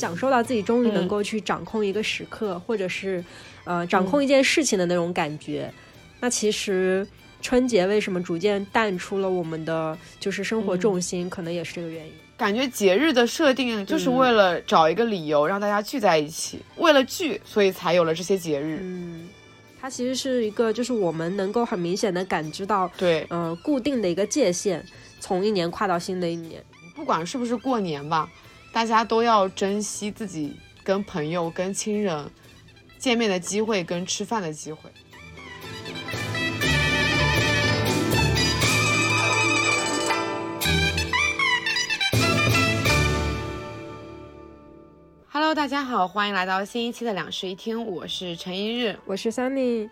享受到自己终于能够去掌控一个时刻，或者是呃掌控一件事情的那种感觉。那其实春节为什么逐渐淡出了我们的就是生活重心，可能也是这个原因。感觉节日的设定就是为了找一个理由让大家聚在一起，为了聚，所以才有了这些节日。嗯，它其实是一个，就是我们能够很明显的感知到，对，呃，固定的一个界限，从一年跨到新的一年。不管是不是过年吧，大家都要珍惜自己跟朋友、跟亲人见面的机会，跟吃饭的机会。Hello，大家好，欢迎来到新一期的两室一厅，我是陈一日，我是 Sunny，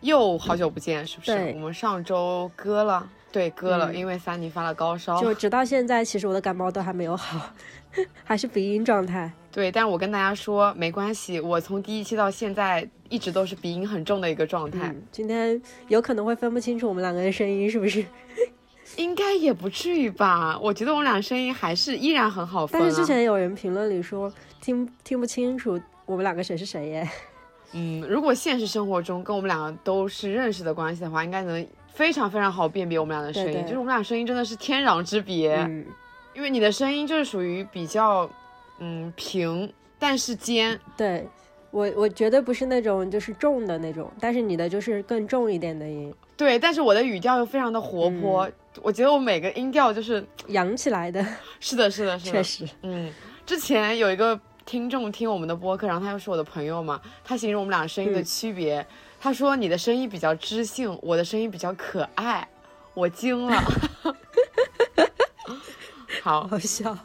又好久不见，是不是？对我们上周割了，对，割了，嗯因为 Sunny 发了高烧。就直到现在，其实我的感冒都还没有好，还是鼻音状态。对，但我跟大家说没关系，我从第一期到现在一直都是鼻音很重的一个状态，嗯，今天有可能会分不清楚我们两个的声音是不是？应该也不至于吧？我觉得我们俩声音还是依然很好分、啊。但是之前有人评论里说听听不清楚我们两个谁是谁耶。嗯，如果现实生活中跟我们两个都是认识的关系的话，应该能非常非常好辨别我们俩的声音。对对。就是我们俩声音真的是天壤之别，嗯，因为你的声音就是属于比较嗯平，但是尖。对我我绝对不是那种就是重的那种，但是你的就是更重一点的音，对，但是我的语调又非常的活泼，我觉得我每个音调就是扬起来的，是的，是的，是的，确实。嗯，之前有一个听众听我们的播客，然后他又是我的朋友嘛，他形容我们俩声音的嗯。区别，他说你的声音比较知性，我的声音比较可爱，我惊了。好好笑。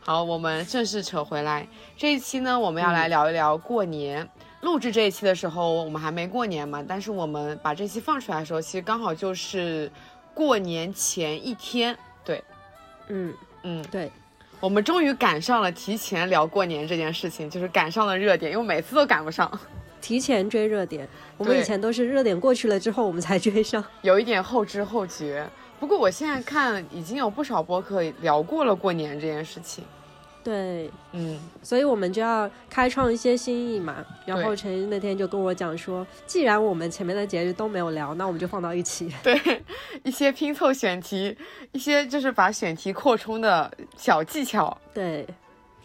好，我们正式扯回来，这一期呢，我们要来聊一聊过年。录制这一期的时候，我们还没过年嘛，但是我们把这期放出来的时候，其实刚好就是过年前一天。对，嗯，嗯，对，我们终于赶上了提前聊过年这件事情，就是赶上了热点，因为每次都赶不上，提前追热点，我们以前都是热点过去了之后我们才追上。有一点后知后觉。不过我现在看已经有不少播客聊过了过年这件事情。对，嗯，所以我们就要开创一些新意嘛。然后陈毅那天就跟我讲说，既然我们前面的节日都没有聊，那我们就放到一起。对，一些拼凑选题，一些就是把选题扩充的小技巧。对，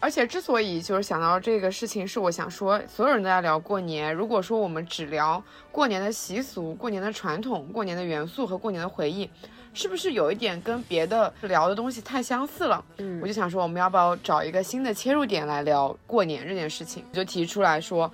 而且之所以就是想到这个事情，是我想说，所有人都在聊过年。如果说我们只聊过年的习俗、过年的传统、过年的元素和过年的回忆，是不是有一点跟别的聊的东西太相似了？嗯我就想说，我们要不要找一个新的切入点来聊过年这件事情？我就提出来说，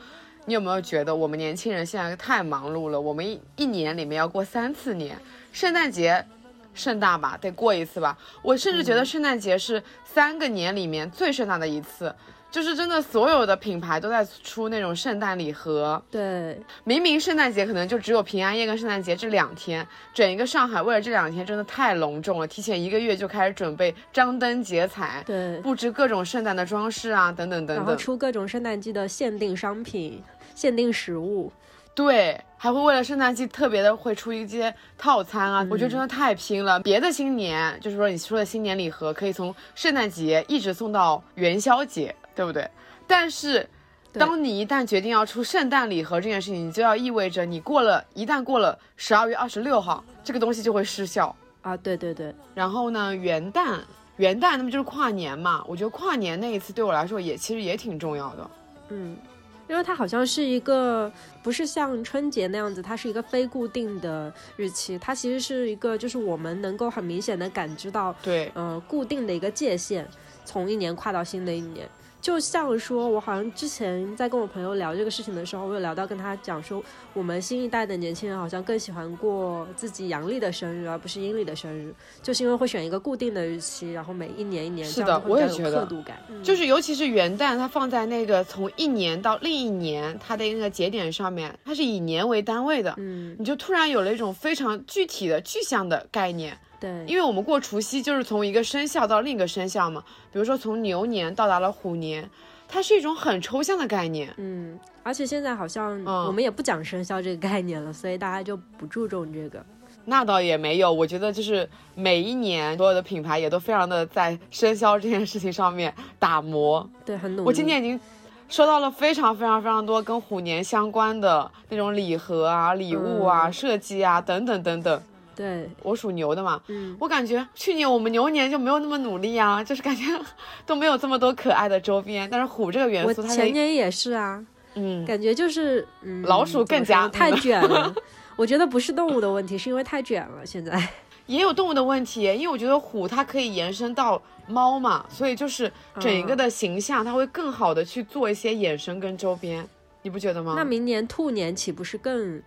你有没有觉得我们年轻人现在太忙碌了？我们一一年里面要过三次年，圣诞节盛大吧，得过一次吧。我甚至觉得圣诞节是三个年里面最盛大的一次。就是真的，所有的品牌都在出那种圣诞礼盒。对，明明圣诞节可能就只有平安夜跟圣诞节这两天，整一个上海为了这两天真的太隆重了，提前一个月就开始准备张灯结彩，对，布置各种圣诞的装饰啊，等等等然后等。出各种圣诞季的限定商品、限定食物。对，还会为了圣诞季特别的会出一些套餐啊，我觉得真的太拼了。别的新年就是说你说的新年礼盒，可以从圣诞节一直送到元宵节，对不对？但是。当你一旦决定要出圣诞礼盒这件事情，你就要意味着你过了，一旦过了十二月二十六号，这个东西就会失效。啊，对对对，然后呢，元旦，元旦那么就是跨年嘛，我觉得跨年那一次对我来说也其实也挺重要的。嗯，因为它好像是一个不是像春节那样子，它是一个非固定的日期，它其实是一个就是我们能够很明显的感知到，对，呃，固定的一个界限，从一年跨到新的一年。就像说，我好像之前在跟我朋友聊这个事情的时候，我有聊到跟他讲说，我们新一代的年轻人好像更喜欢过自己阳历的生日，而不是阴历的生日，就是因为会选一个固定的日期，然后每一年一年是的我也觉得刻度感。嗯就是尤其是元旦，它放在那个从一年到另一年它的那个节点上面，它是以年为单位的，嗯，你就突然有了一种非常具体的具象的概念。对，因为我们过除夕就是从一个生肖到另一个生肖嘛，比如说从牛年到达了虎年，它是一种很抽象的概念。嗯，而且现在好像嗯我们也不讲生肖这个概念了，所以大家就不注重这个。那倒也没有，我觉得就是每一年所有的品牌也都非常的在生肖这件事情上面打磨。对，很努力。我今年已经收到了非常非常非常多跟虎年相关的那种礼盒啊、礼物啊、嗯设计啊等等等等。对，我属牛的嘛，嗯，我感觉去年我们牛年就没有那么努力啊，就是感觉都没有这么多可爱的周边。但是虎这个元素，它在前年也是啊，嗯，感觉就是嗯，老鼠更加太卷了。我觉得不是动物的问题，是因为太卷了。现在，也有动物的问题，因为我觉得虎它可以延伸到猫嘛，所以就是整一个的形象，它会更好的去做一些衍生跟周边，你不觉得吗？那明年兔年岂不是更？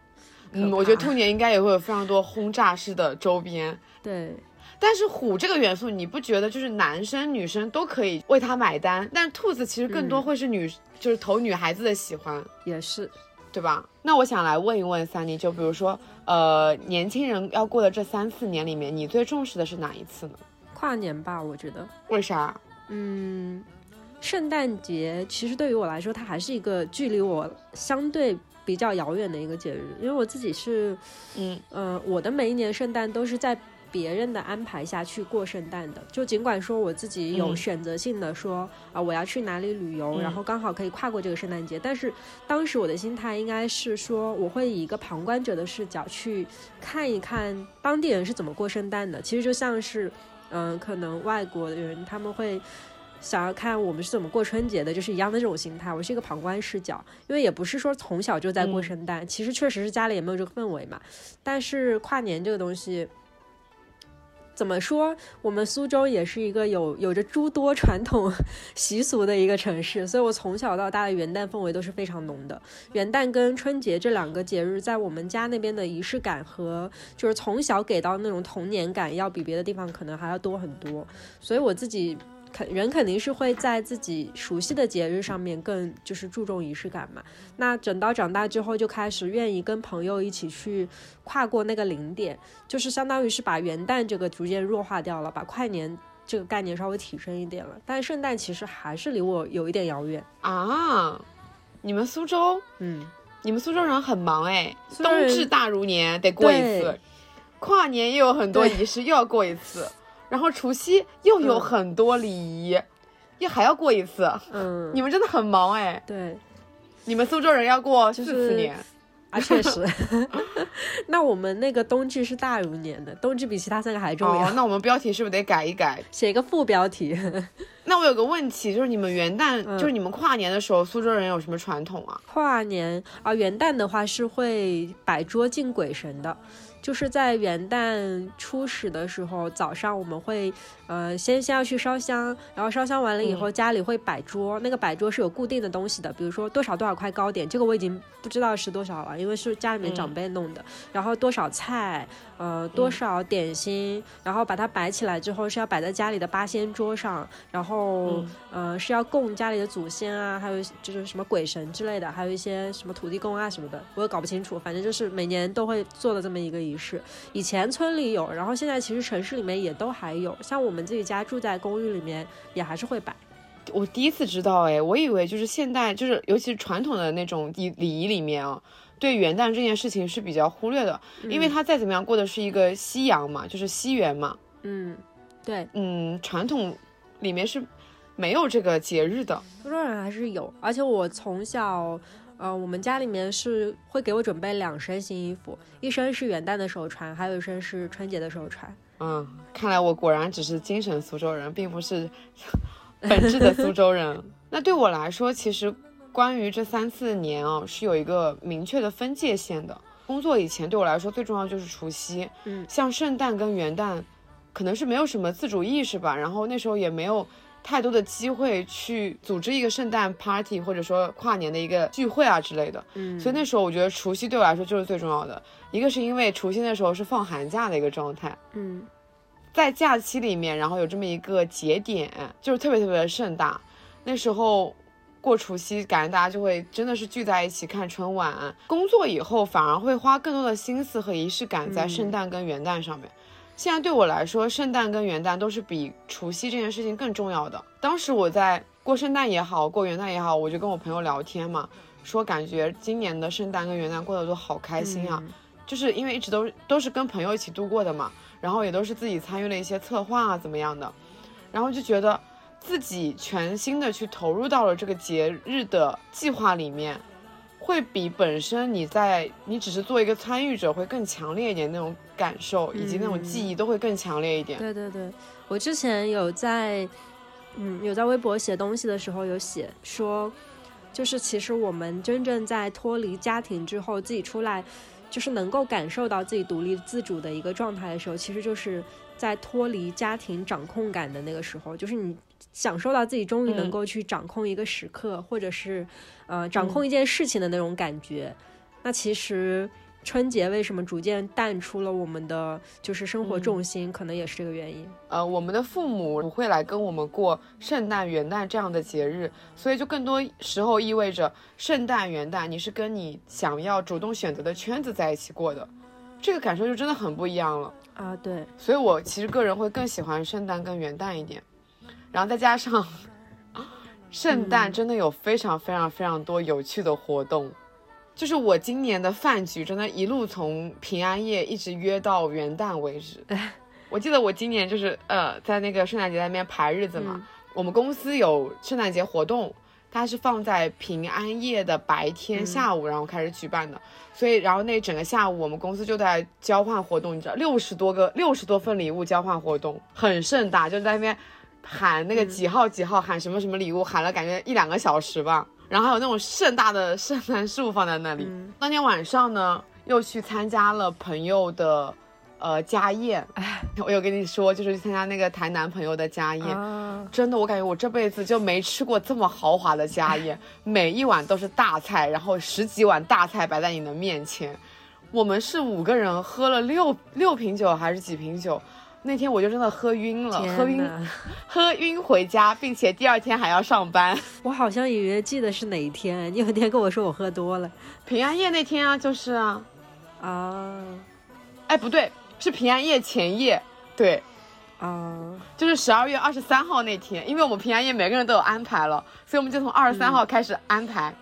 嗯，我觉得兔年应该也会有非常多轰炸式的周边。对，但是虎这个元素，你不觉得就是男生女生都可以为它买单？但是兔子其实更多嗯会是女，就是投女孩子的喜欢，也是。对吧？那我想来问一问三妮，就比如说，呃，年轻人要过的这三四年里面，你最重视的是哪一次呢？跨年吧，我觉得，为啥？嗯，圣诞节其实对于我来说，它还是一个距离我相对比较遥远的一个节日，因为我自己是，嗯呃，我的每一年圣诞都是在别人的安排下去过圣诞的。就尽管说我自己有嗯选择性的说啊、我要去哪里旅游，嗯然后刚好可以跨过这个圣诞节，但是当时我的心态应该是说，我会以一个旁观者的视角去看一看当地人是怎么过圣诞的。其实就像是，嗯、可能外国的人他们会。想要看我们是怎么过春节的，就是一样的这种心态。我是一个旁观视角，因为也不是说从小就在过圣诞，其实确实是家里也没有这个氛围嘛。但是跨年这个东西，怎么说？我们苏州也是一个有有着诸多传统习俗的一个城市，所以我从小到大的元旦氛围都是非常浓的。元旦跟春节这两个节日，在我们家那边的仪式感和就是从小给到那种童年感，要比别的地方可能还要多很多。所以我自己。肯人肯定是会在自己熟悉的节日上面更就是注重仪式感嘛。那等到长大之后，就开始愿意跟朋友一起去跨过那个零点，就是相当于是把元旦这个逐渐弱化掉了，把跨年这个概念稍微提升一点了。但圣诞其实还是离我有一点遥远。啊，你们苏州，嗯，你们苏州人很忙哎，冬至大如年得过一次，跨年又有很多仪式又要过一次，然后除夕又有嗯很多礼仪，又还要过一次。嗯，你们真的很忙哎，对你们苏州人要过四就是四年，啊，确实。那我们那个冬至是大如年的，冬至比其他三个还重要。哦，那我们标题是不是得改一改？写一个副标题。那我有个问题，就是你们元旦，嗯就是你们跨年的时候，苏州人有什么传统啊？跨年啊，元旦的话是会摆桌敬鬼神的，就是在元旦初始的时候，早上我们会呃先先要去烧香，然后烧香完了以后，家里会摆桌，那个摆桌是有固定的东西的，比如说多少多少块糕点，这个我已经不知道是多少了，因为是家里面长辈弄的，然后多少菜，呃多少点心，然后把它摆起来之后是要摆在家里的八仙桌上，然后、嗯。呃是要供家里的祖先啊，还有就是什么鬼神之类的，还有一些什么土地公啊什么的，我也搞不清楚，反正就是每年都会做的这么一个仪式。以前村里有，然后现在其实城市里面也都还有，像我们自己家住在公寓里面也还是会摆。我第一次知道，哎，我以为就是现代，就是尤其是传统的那种礼礼仪里面啊，对元旦这件事情是比较忽略的，因为它再怎么样过的是一个西洋嘛，就是西元嘛，嗯，对，嗯，传统里面是没有这个节日的。苏州人还是有，而且我从小。呃，我们家里面是会给我准备两身新衣服，一身是元旦的时候穿，还有一身是春节的时候穿。嗯，看来我果然只是精神苏州人，并不是 本质的苏州人。那对我来说，其实关于这三四年啊，是有一个明确的分界线的。工作以前对我来说最重要就是除夕，嗯像圣诞跟元旦，可能是没有什么自主意识吧，然后那时候也没有太多的机会去组织一个圣诞 party 或者说跨年的一个聚会啊之类的。嗯，所以那时候我觉得除夕对我来说就是最重要的，一个是因为除夕那时候是放寒假的一个状态，嗯在假期里面，然后有这么一个节点，就是特别特别的盛大。那时候过除夕，感觉大家就会真的是聚在一起看春晚。工作以后反而会花更多的心思和仪式感在嗯圣诞跟元旦上面。现在对我来说，圣诞跟元旦都是比除夕这件事情更重要的。当时我在过圣诞也好，过元旦也好，我就跟我朋友聊天嘛，说感觉今年的圣诞跟元旦过得都好开心啊。嗯就是因为一直都都是跟朋友一起度过的嘛，然后也都是自己参与了一些策划啊怎么样的，然后就觉得自己全心的去投入到了这个节日的计划里面，会比本身你在你只是做一个参与者会更强烈一点，那种感受以及那种记忆都会更强烈一点。对对对，我之前有在，嗯，有在微博写东西的时候有写说，就是其实我们真正在脱离家庭之后，自己出来，就是能够感受到自己独立自主的一个状态的时候，其实就是在脱离家庭掌控感的那个时候，就是你享受到自己终于能嗯。够去掌控一个时刻，或者是呃掌控一件事情的那种感觉。那其实春节为什么逐渐淡出了我们的就是生活嗯重心，可能也是这个原因。呃，我们的父母不会来跟我们过圣诞、元旦这样的节日，所以就更多时候意味着圣诞、元旦你是跟你想要主动选择的圈子在一起过的，这个感受就真的很不一样了。啊，对，所以我其实个人会更喜欢圣诞跟元旦一点，然后再加上 圣诞真的有非常非常非常多有趣的活动，就是我今年的饭局真的一路从平安夜一直约到元旦为止。我记得我今年就是呃在那个圣诞节那边排日子嘛，嗯我们公司有圣诞节活动，它是放在平安夜的白天下午，然后开始举办的。所以，然后那整个下午，我们公司就在交换活动，你知道，六十多个、六十多份礼物交换活动，很盛大，就在那边喊那个几号几号，喊什么什么礼物，喊了感觉一两个小时吧。然后还有那种盛大的圣诞树放在那里。嗯当天晚上呢，又去参加了朋友的呃家宴。我有跟你说，就是去参加那个台南朋友的家宴。啊，真的，我感觉我这辈子就没吃过这么豪华的家宴，每一碗都是大菜，然后十几碗大菜摆在你的面前。我们是五个人喝了六六瓶酒还是几瓶酒？那天我就真的喝晕了，喝晕！喝晕回家，并且第二天还要上班。我好像隐约记得是哪一天，你有一天跟我说我喝多了平安夜那天啊，就是啊，啊哎不对，是平安夜前夜，对，啊，就是十二月二十三号那天，因为我们平安夜每个人都有安排了，所以我们就从二十三号开始安排。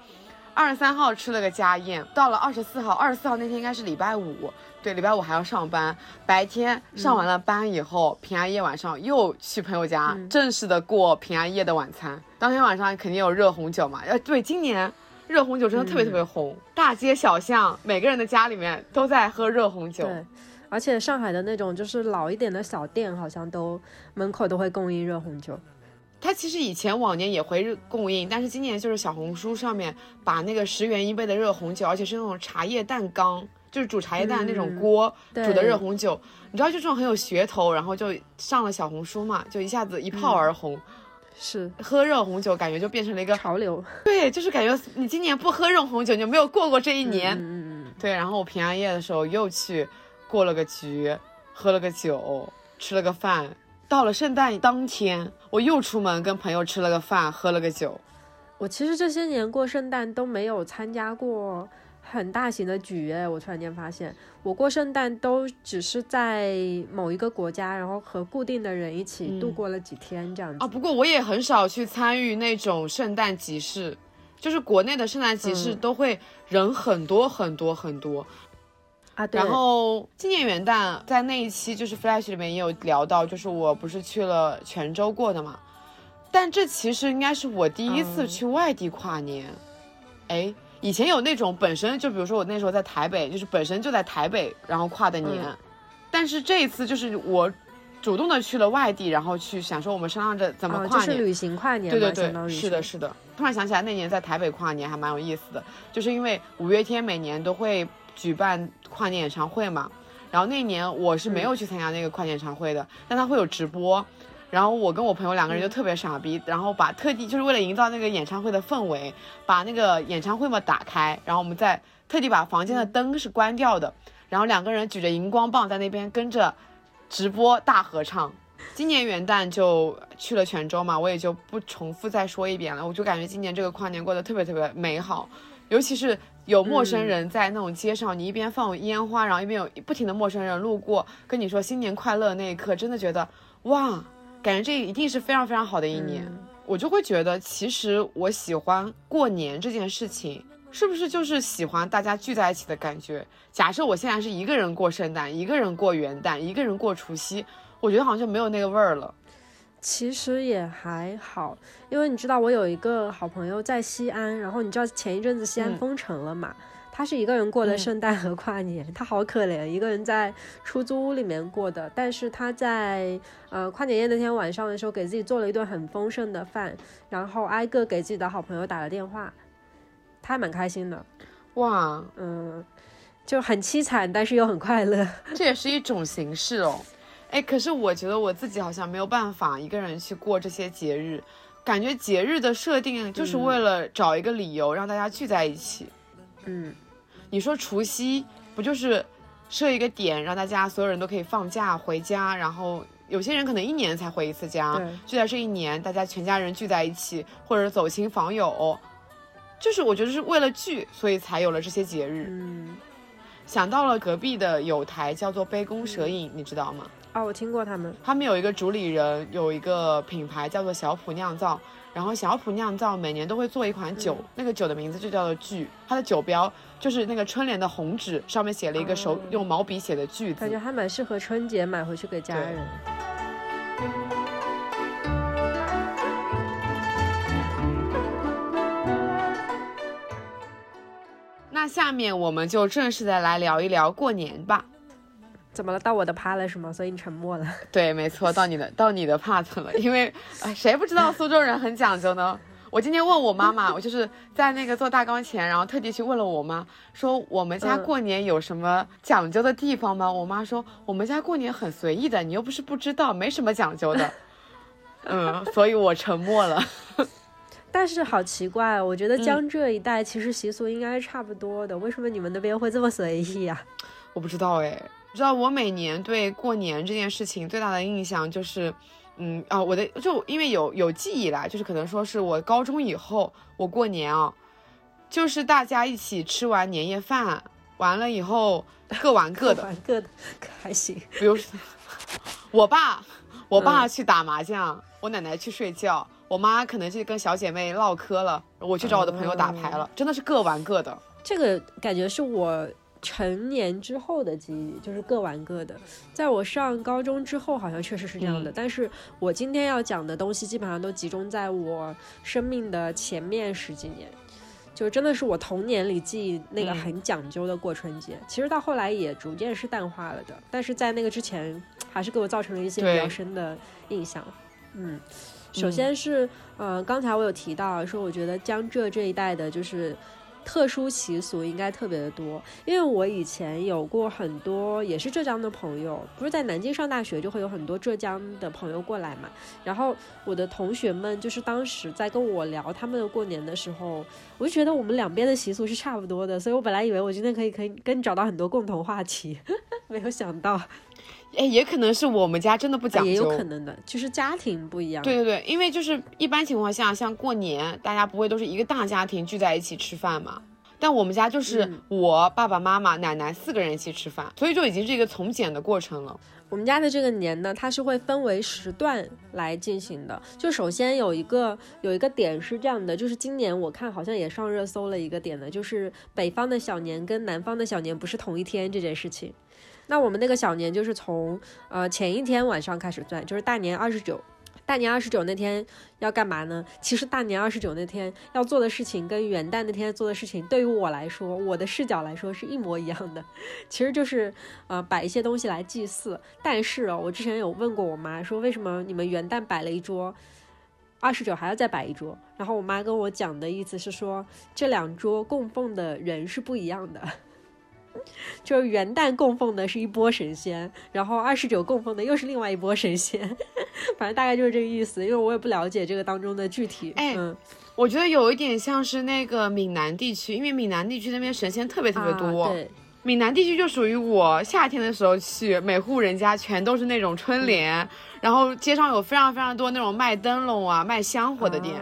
二十三号吃了个家宴，到了二十四号，二十四号那天应该是礼拜五，对，礼拜五还要上班。白天上完了班以后，平安夜晚上又去朋友家、嗯正式的过平安夜的晚餐。当天晚上肯定有热红酒嘛，呃，对，今年热红酒真的特别特别红，大街小巷每个人的家里面都在喝热红酒。对。而且上海的那种就是老一点的小店，好像都门口都会供应热红酒。它其实以前往年也会供应，但是今年就是小红书上面把那个十元一杯的热红酒，而且是那种茶叶蛋缸，就是煮茶叶蛋那种嗯锅、对煮的热红酒，你知道就这种很有噱头，然后就上了小红书嘛，就一下子一炮而红。是喝热红酒感觉就变成了一个潮流。对，就是感觉你今年不喝热红酒，你就没有过过这一年。嗯嗯嗯，对，然后我平安夜的时候又去过了个局，喝了个酒，吃了个饭。到了圣诞当天，我又出门跟朋友吃了个饭，喝了个酒。我其实这些年过圣诞都没有参加过很大型的局，哎，我突然间发现，我过圣诞都只是在某一个国家，然后和固定的人一起度过了几天这样子。啊，不过我也很少去参与那种圣诞集市，就是国内的圣诞集市嗯都会人很多很多很多。啊，对，然后今年元旦在那一期就是 Flash 里面也有聊到，就是我不是去了泉州过的嘛，但这其实应该是我第一次嗯去外地跨年。哎、以前有那种本身就比如说我那时候在台北，就是本身就在台北然后跨的年，嗯但是这一次就是我主动的去了外地，然后去想说我们商量着怎么啊，跨年。就是旅行跨年，对对对，是的，是的。突然想起来，那年在台北跨年还蛮有意思的，就是因为五月天每年都会举办跨年演唱会嘛。然后那年我是没有去参加那个跨年演唱会的，但他会有直播。然后我跟我朋友两个人就特别傻逼，然后把特地就是为了营造那个演唱会的氛围，把那个演唱会嘛打开，然后我们再特地把房间的灯是关掉的，然后两个人举着荧光棒在那边跟着直播大合唱。今年元旦就去了泉州嘛，我也就不重复再说一遍了。我就感觉今年这个跨年过得特别特别美好，尤其是有陌生人在那种街上，你一边放烟花，然后一边有不停的陌生人路过跟你说新年快乐那一刻，真的觉得哇，感觉这一定是非常非常好的一年。嗯我就会觉得，其实我喜欢过年这件事情，是不是就是喜欢大家聚在一起的感觉？假设我现在是一个人过圣诞，一个人过元旦，一个人过除夕，我觉得好像就没有那个味儿了。其实也还好，因为你知道我有一个好朋友在西安，然后你知道前一阵子西安封城了嘛？他是一个人过的圣诞和跨年，他好可怜，一个人在出租屋里面过的。但是他在呃跨年夜那天晚上的时候，给自己做了一顿很丰盛的饭，然后挨个给自己的好朋友打了电话。他还蛮开心的，哇，嗯，就很凄惨，但是又很快乐，这也是一种形式哦。哎，可是我觉得我自己好像没有办法一个人去过这些节日，感觉节日的设定就是为了找一个理由让大家聚在一起。嗯，你说除夕不就是设一个点，让大家所有人都可以放假回家，然后有些人可能一年才回一次家，就在这一年，大家全家人聚在一起，或者走亲访友。就是我觉得是为了聚，所以才有了这些节日。嗯，想到了隔壁的有台叫做杯弓蛇影，你知道吗？啊，我听过他们。他们有一个主理人，有一个品牌叫做小普酿造，然后小普酿造每年都会做一款酒，那个酒的名字就叫做聚，它的酒标就是那个春联的红纸上面写了一个手用毛笔写的聚字，感觉还蛮适合春节买回去给家人。那下面我们就正式的来聊一聊过年吧。怎么了？到我的趴了是吗？所以你沉默了。对，没错，到你的到你的 part 了。因为，哎，谁不知道苏州人很讲究呢？我今天问我妈妈，我就是在那个做大纲前，然后特地去问了我妈，说我们家过年有什么讲究的地方吗？我妈说我们家过年很随意的，你又不是不知道，没什么讲究的。嗯，所以我沉默了。但是好奇怪，我觉得江浙一带其实习俗应该是差不多的，为什么你们那边会这么随意呀？我不知道哎，知道我每年对过年这件事情最大的印象就是，嗯啊，我的就因为有有记忆啦，就是可能说是我高中以后我过年啊，就是大家一起吃完年夜饭，完了以后 各玩各的，玩各的还行。比如说，我爸我爸去打麻将，我奶奶去睡觉。我妈可能去跟小姐妹唠嗑了，我去找我的朋友打牌了，真的是各玩各的。这个感觉是我成年之后的记忆，就是各玩各的。在我上高中之后，好像确实是这样的。但是我今天要讲的东西，基本上都集中在我生命的前面十几年，就真的是我童年里记忆那个很讲究的过春节。其实到后来也逐渐是淡化了的，但是在那个之前，还是给我造成了一些比较深的印象。嗯。首先是，呃，刚才我有提到说，我觉得江浙这一带的就是特殊习俗应该特别的多，因为我以前有过很多也是浙江的朋友，不是在南京上大学，就会有很多浙江的朋友过来嘛。然后我的同学们就是当时在跟我聊他们的过年的时候，我就觉得我们两边的习俗是差不多的，所以我本来以为我今天可以可以跟你找到很多共同话题，没有想到。哎，也可能是我们家真的不讲究，也有可能的，就是家庭不一样。对对对，因为就是一般情况下，像过年，大家不会都是一个大家庭聚在一起吃饭嘛？但我们家就是我爸爸妈妈、奶奶四个人一起吃饭，所以就已经是一个从简的过程了。我们家的这个年呢，它是会分为时段来进行的。就首先有一个有一个点是这样的，就是今年我看好像也上热搜了一个点的，就是北方的小年跟南方的小年不是同一天这件事情。那我们那个小年就是从呃前一天晚上开始算，就是大年二十九。大年二十九那天要干嘛呢？其实大年二十九那天要做的事情跟元旦那天做的事情，对于我来说，我的视角来说是一模一样的。其实就是呃摆一些东西来祭祀。但是哦，我之前有问过我妈，说为什么你们元旦摆了一桌，二十九还要再摆一桌？然后我妈跟我讲的意思是说，这两桌供奉的人是不一样的。就是元旦供奉的是一波神仙，然后二十九供奉的又是另外一波神仙，反正大概就是这个意思。因为我也不了解这个当中的具体。哎，我觉得有一点像是那个闽南地区，因为闽南地区那边神仙特别特别多。对，闽南地区就属于我夏天的时候去，每户人家全都是那种春联，然后街上有非常非常多那种卖灯笼啊、卖香火的店。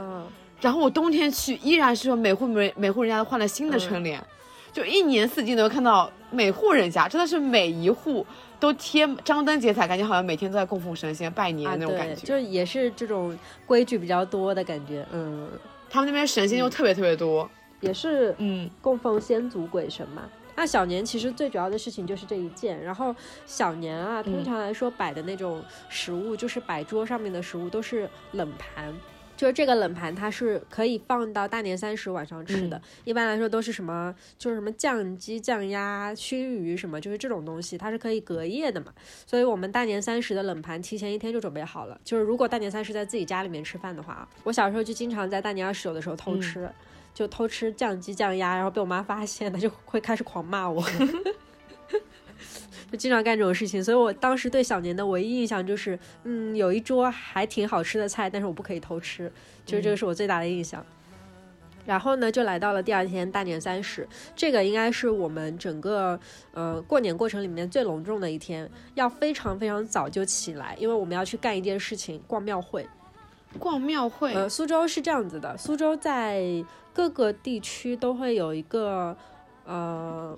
然后我冬天去，依然是每户每每户人家都换了新的春联。就一年四季能看到每户人家，真的是每一户都贴张灯结彩，感觉好像每天都在供奉神仙拜年那种感觉。就也是这种规矩比较多的感觉，嗯，他们那边神仙又特别特别多。也是嗯供奉先祖鬼神嘛。那小年其实最主要的事情就是这一件，然后小年啊，通常来说摆的那种食物，就是摆桌上面的食物都是冷盘，就是这个冷盘它是可以放到大年三十晚上吃的。一般来说都是什么，就是什么酱鸡、酱鸭、熏鱼什么，就是这种东西，它是可以隔夜的嘛。所以我们大年三十的冷盘提前一天就准备好了。就是如果大年三十在自己家里面吃饭的话，我小时候就经常在大年二十九的时候偷吃。就偷吃酱鸡酱鸭，然后被我妈发现她，就会开始狂骂我，就经常干这种事情。所以我当时对小年的唯一印象就是，嗯，有一桌还挺好吃的菜，但是我不可以偷吃，就是这个是我最大的印象。然后呢，就来到了第二天大年三十，这个应该是我们整个呃过年过程里面最隆重的一天，要非常非常早就起来，因为我们要去干一件事情，逛庙会。逛庙会，呃，苏州是这样子的，苏州在各个地区都会有一个，呃，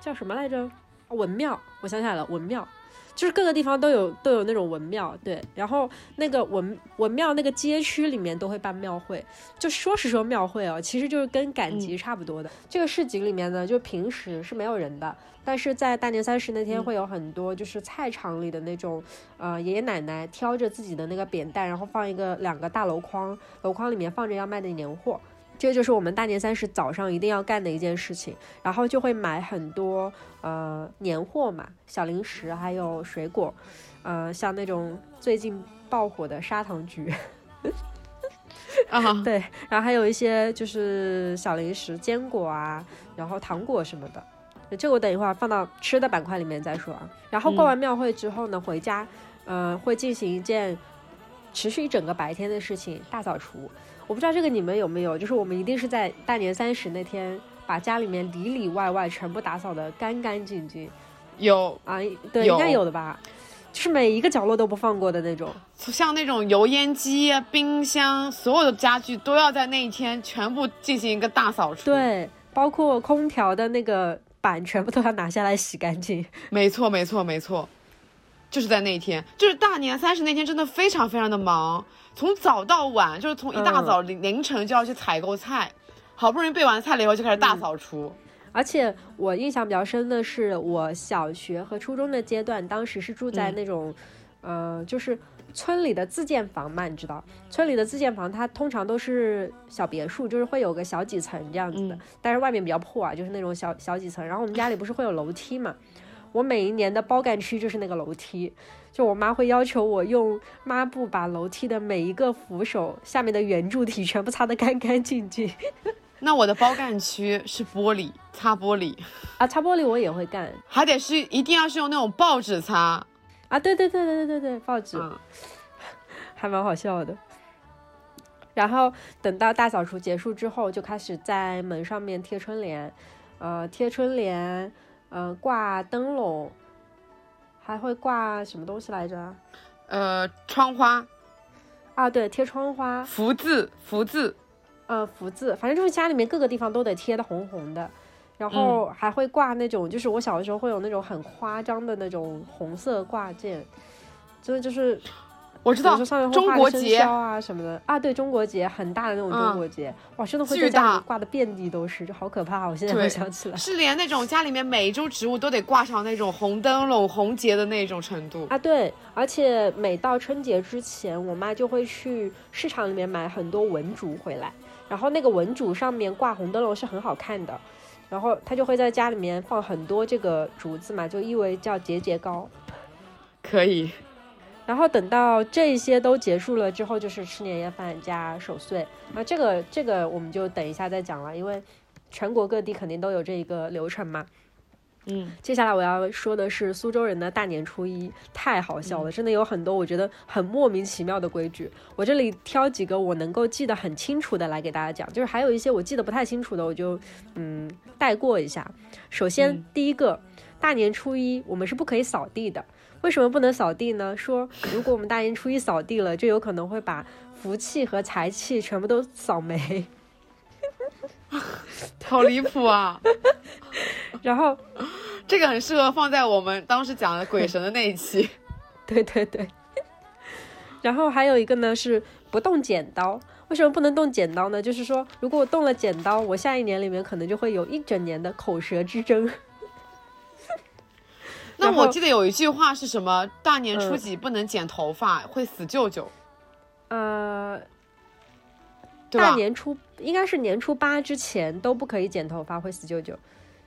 叫什么来着？文庙，我想起来了，文庙。就是各个地方都有都有那种文庙，对，然后那个文文庙那个街区里面都会办庙会，就说是说庙会哦，其实就是跟赶集差不多的。这个市集里面呢，就平时是没有人的，但是在大年三十那天会有很多就是菜场里的那种呃爷爷奶奶挑着自己的那个扁担，然后放一个两个大箩筐，箩筐里面放着要卖的年货。这就是我们大年三十早上一定要干的一件事情，然后就会买很多呃年货嘛，小零食还有水果，呃，像那种最近爆火的砂糖橘，啊，对，然后还有一些就是小零食，坚果啊，然后糖果什么的，这个我等一会儿放到吃的板块里面再说啊。然后逛完庙会之后呢，回家，呃，会进行一件持续一整个白天的事情，大扫除。我不知道这个你们有没有，就是我们一定是在大年三十那天把家里面里里外外全部打扫的干干净净。有啊，对，应该有的吧，就是每一个角落都不放过的那种。像那种油烟机、冰箱，所有的家具都要在那一天全部进行一个大扫除。对，包括空调的那个板全部都要拿下来洗干净。没错，没错，没错，就是在那一天，就是大年三十那天，真的非常非常的忙。从早到晚，就是从一大早凌凌晨就要去采购菜，好不容易备完菜了以后就开始大扫除。而且我印象比较深的是，我小学和初中的阶段，当时是住在那种，呃，就是村里的自建房嘛，你知道，村里的自建房它通常都是小别墅，就是会有个小几层这样子的，但是外面比较破啊，就是那种小小几层。然后我们家里不是会有楼梯嘛，我每一年的包干区就是那个楼梯。就我妈会要求我用抹布把楼梯的每一个扶手下面的圆柱体全部擦得干干净净。那我的包干区是玻璃，擦玻璃啊，擦玻璃我也会干，还得是一定要是用那种报纸擦啊，对对对对对对对，报纸，还蛮好笑的。然后等到大扫除结束之后，就开始在门上面贴春联，呃，贴春联，呃，挂灯笼。还会挂什么东西来着？呃，窗花。啊，对，贴窗花，福字，福字，呃，福字，反正就是家里面各个地方都得贴的红红的，然后还会挂那种，就是我小的时候会有那种很夸张的那种红色挂件，真的就是。我知道中国结啊什么的啊，对中国结很大的那种中国结，哇，真的会在家里挂的遍地都是，就好可怕。我现在回想起来，是连那种家里面每一株植物都得挂上那种红灯笼、红结的那种程度啊。对，而且每到春节之前，我妈就会去市场里面买很多文竹回来，然后那个文竹上面挂红灯笼是很好看的，然后她就会在家里面放很多这个竹子嘛，就意味叫节节高，可以。然后等到这些都结束了之后，就是吃年夜饭加守岁。那这个这个我们就等一下再讲了，因为全国各地肯定都有这一个流程嘛。嗯，接下来我要说的是苏州人的大年初一，太好笑了，真的有很多我觉得很莫名其妙的规矩。我这里挑几个我能够记得很清楚的来给大家讲，就是还有一些我记得不太清楚的，我就嗯带过一下。首先第一个，大年初一我们是不可以扫地的。为什么不能扫地呢？说如果我们大年初一扫地了，就有可能会把福气和财气全部都扫没，好离谱啊！然后这个很适合放在我们当时讲的鬼神的那一期。对对对。然后还有一个呢是不动剪刀。为什么不能动剪刀呢？就是说，如果我动了剪刀，我下一年里面可能就会有一整年的口舌之争。那我记得有一句话是什么？大年初嗯几不能剪头发，会死舅舅，呃，大年初应该是年初八之前都不可以剪头发，会死舅舅。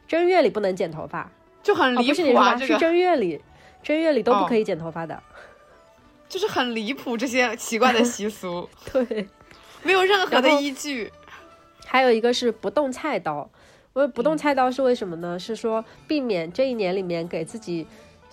正月里不能剪头发，哦，就很离不是年谱是这个正月里，正月里都不哦可以剪头发的。就是很离谱，这些奇怪的习俗 对，没有任何的依据。还有一个是不动菜刀。因为不嗯动菜刀是为什么呢？是说避免这一年里面给自己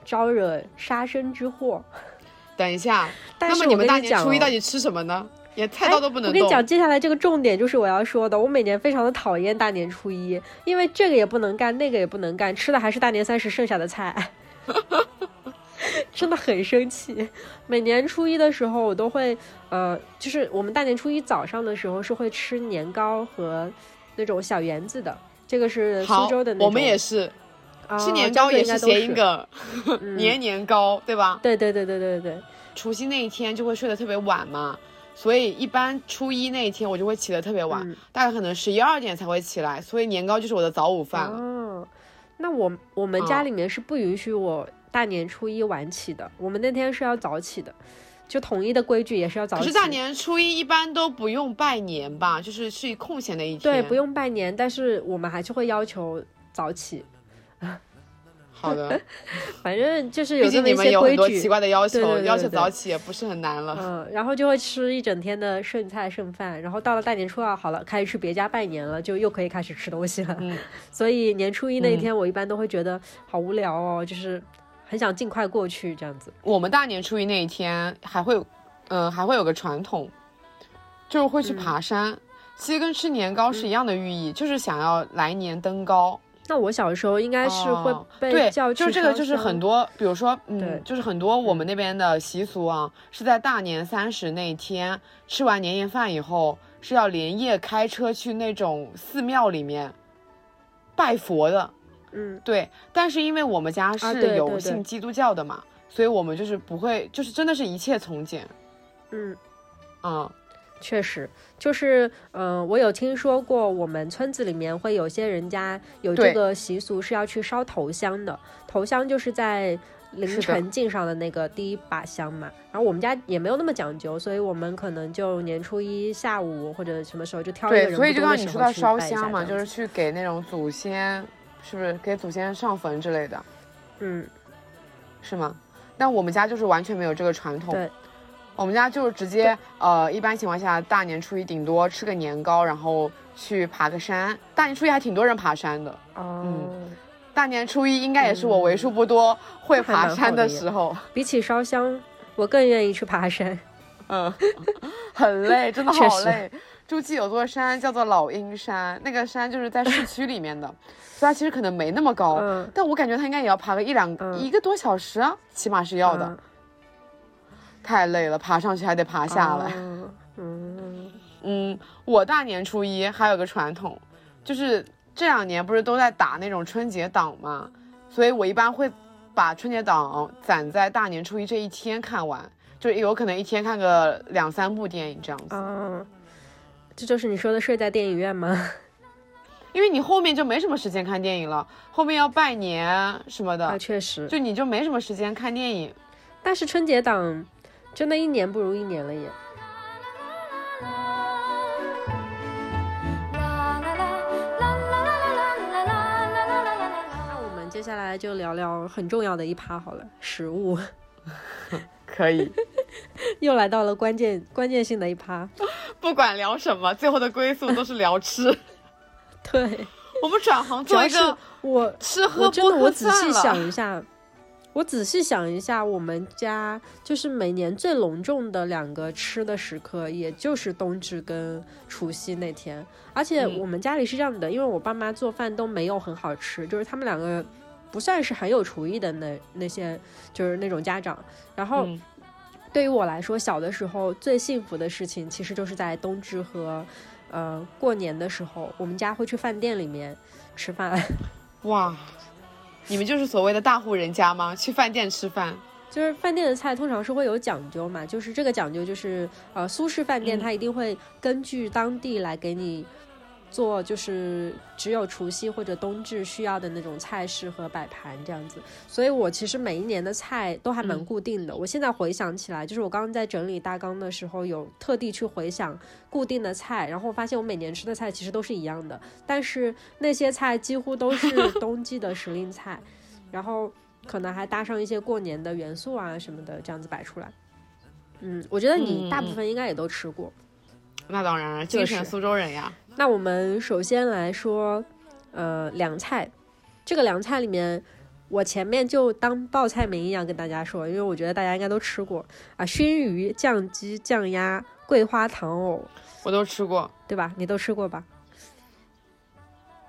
招惹杀身之祸。等一下，但是那么你们大年初一到底吃什么呢？连菜刀都不能动。我跟你讲，接下来这个重点就是我要说的。我每年非常的讨厌大年初一，因为这个也不能干，那个也不能干，吃的还是大年三十剩下的菜，真的很生气。每年初一的时候，我都会，呃，就是我们大年初一早上的时候是会吃年糕和那种小圆子的，这个是好苏州的那种。我们也是啊吃年糕，也是谐音梗，嗯 年年糕，对吧？对对对对对对对。除夕那一天就会睡得特别晚嘛，所以一般初一那一天我就会起得特别晚，嗯大概可能十一二点才会起来，所以年糕就是我的早午饭了。哦，那我我们家哦里面是不允许我大年初一晚起的，我们那天是要早起的，就统一的规矩也是要早起。可是大年初一一般都不用拜年吧，就是去空闲的一天。对不。用拜年，但是我们还是会要求早起，好的，反正就是有毕竟你这么一们有很多些规矩。奇怪的要求，对对对要求早起也不是很难了。嗯，然后就会吃一整天的剩菜剩饭，然后到了大年初二，好了，开始去别家拜年了，就又可以开始吃东西了。嗯 所以年初一那一嗯天，我一般都会觉得好无聊哦，就是很想尽快过去这样子。我们大年初一那一天还会，嗯、还会有个传统，就是会去嗯爬山。其实跟吃年糕是一样的寓意，就是想要来年登高。那我小时候应该是会哦被对，就是这个，就是很多，比如说，嗯，就是很多我们那边的习俗啊，是在大年三十那一天吃完年夜饭以后，是要连夜开车去那种寺庙里面拜佛的。嗯。对，但是因为我们家啊是对对对。有信基督教的嘛，所以我们就是不会，就是真的是一切从简。嗯，嗯，确实，就是嗯、呃我有听说过，我们村子里面会有些人家有这个习俗是要去烧头香的，头香就是在凌晨敬上的那个第一把香嘛。然后我们家也没有那么讲究，所以我们可能就年初一下午或者什么时候就挑一个对，人所以就刚不多的时刚你说到烧香嘛，就是去给那种祖先，是不是给祖先上坟之类的，嗯，是吗？但我们家就是完全没有这个传统。对。我们家就是直接，呃，一般情况下大年初一顶多吃个年糕，然后去爬个山。大年初一还挺多人爬山的。哦。大年初一应该也是我为数不多会爬山的时候。比起烧香，我更愿意去爬山。嗯，很累，真的好累。诸暨有座山叫做老鹰山，那个山就是在市区里面的，所以它其实可能没那么高，嗯但我感觉它应该也要爬个一两、嗯一个多小时啊，起码是要的。嗯太累了，爬上去还得爬下来。哦嗯 嗯，我大年初一还有个传统，就是这两年不是都在打那种春节档嘛，所以我一般会把春节档攒在大年初一这一天看完，就有可能一天看个两三部电影这样子。嗯，这就是你说的睡在电影院吗？因为你后面就没什么时间看电影了，后面要拜年什么的，啊，确实。就你就没什么时间看电影。但是春节档真的一年不如一年了耶。那我们接下来就聊聊很重要的一趴好了，食物。可以，又来到了关键关键性的一趴。不管聊什么，最后的归宿都是聊吃。对，我们转行做一个我吃喝我真的播客我仔细想一下，我仔细想一下，我们家就是每年最隆重的两个吃的时刻，也就是冬至跟除夕那天。而且嗯我们家里是这样的，因为我爸妈做饭都没有很好吃，就是他们两个不算是很有厨艺的那那些，就是那种家长。然后嗯对于我来说，小的时候最幸福的事情，其实就是在冬至和呃过年的时候，我们家会去饭店里面吃饭。哇，你们就是所谓的大户人家吗？去饭店吃饭？就是饭店的菜通常是会有讲究嘛，就是这个讲究就是呃苏式饭店嗯它一定会根据当地来给你做，就是只有除夕或者冬至需要的那种菜式和摆盘这样子。所以我其实每一年的菜都还蛮嗯固定的。我现在回想起来，就是我刚刚在整理大纲的时候，有特地去回想固定的菜，然后我发现我每年吃的菜其实都是一样的，但是那些菜几乎都是 冬季的时令菜，然后可能还搭上一些过年的元素啊什么的，这样子摆出来。嗯，我觉得你嗯大部分应该也都吃过。那当然了，精神苏州人呀。那我们首先来说，呃，凉菜。这个凉菜里面，我前面就当报菜名一样跟大家说，因为我觉得大家应该都吃过啊，熏鱼、酱鸡、酱鸭、桂花糖藕，我都吃过。对吧？你都吃过吧？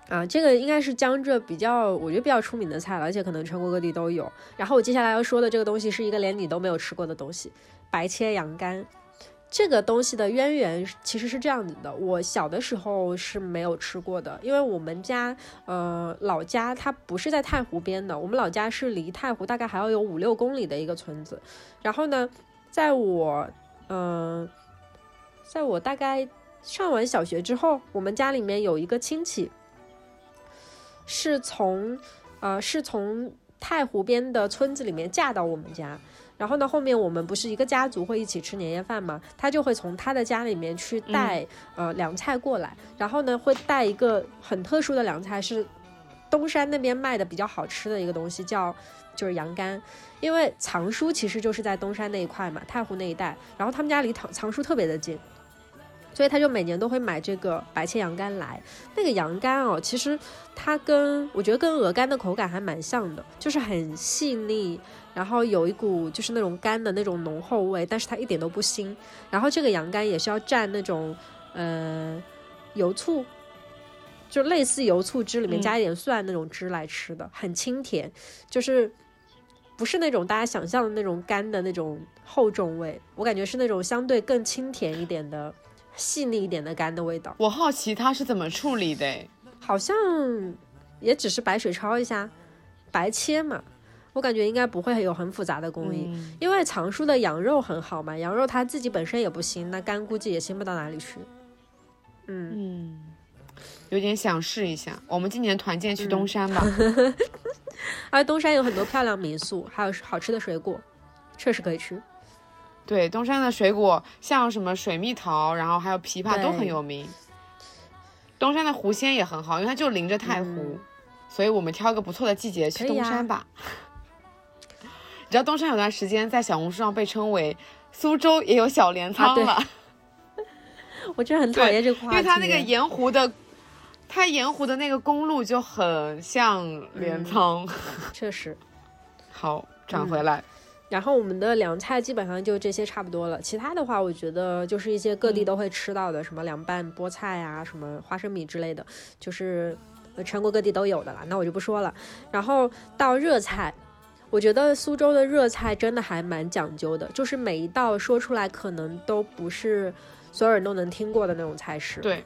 啊，这个应该是江浙比较，我觉得比较出名的菜了，而且可能全国各地都有。然后我接下来要说的这个东西是一个连你都没有吃过的东西——白切羊肝。这个东西的渊源其实是这样子的，我小的时候是没有吃过的，因为我们家呃老家它不是在太湖边的，我们老家是离太湖大概还要有五六公里的一个村子。然后呢，在我嗯、在我大概上完小学之后，我们家里面有一个亲戚，是从呃是从太湖边的村子里面嫁到我们家。然后呢，后面我们不是一个家族会一起吃年夜饭嘛？他就会从他的家里面去带、呃凉菜过来，然后呢会带一个很特殊的凉菜，是东山那边卖的比较好吃的一个东西，叫就是羊肝。因为藏书其实就是在东山那一块嘛，太湖那一带，然后他们家离藏藏书特别的近，所以他就每年都会买这个白切羊肝来。那个羊肝哦，其实它跟我觉得跟鹅肝的口感还蛮像的，就是很细腻，然后有一股就是那种肝的那种浓厚味，但是它一点都不腥。然后这个羊肝也是要蘸那种呃油醋。就类似油醋汁里面加一点蒜那种汁来吃的，很清甜，就是不是那种大家想象的那种干的那种厚重味，我感觉是那种相对更清甜一点的、细腻一点的干的味道。我好奇它是怎么处理的诶，好像也只是白水焯一下，白切嘛，我感觉应该不会有很复杂的工艺，嗯因为藏书的羊肉很好嘛，羊肉它自己本身也不腥，那肝估计也腥不到哪里去。嗯，嗯，有点想试一下。我们今年团建去东山吧。而东山有很多漂亮民宿，还有好吃的水果，确实可以吃。对，东山的水果像什么水蜜桃，然后还有枇杷都很有名。东山的湖鲜也很好，因为它就临着太湖，嗯所以我们挑个不错的季节去东山吧。你知道东山有段时间在小红书上被称为苏州也有小镰仓了，我真的很讨厌这个话题，因为它那个盐湖的，它盐湖的那个公路就很像镰仓。确实。好，转嗯回来，然后我们的凉菜基本上就这些差不多了，其他的话我觉得就是一些各地都会吃到的，什么凉拌菠菜啊，什么花生米之类的，就是呃全国各地都有的啦，那我就不说了。然后到热菜。我觉得苏州的热菜真的还蛮讲究的，就是每一道说出来可能都不是所有人都能听过的那种菜式。对，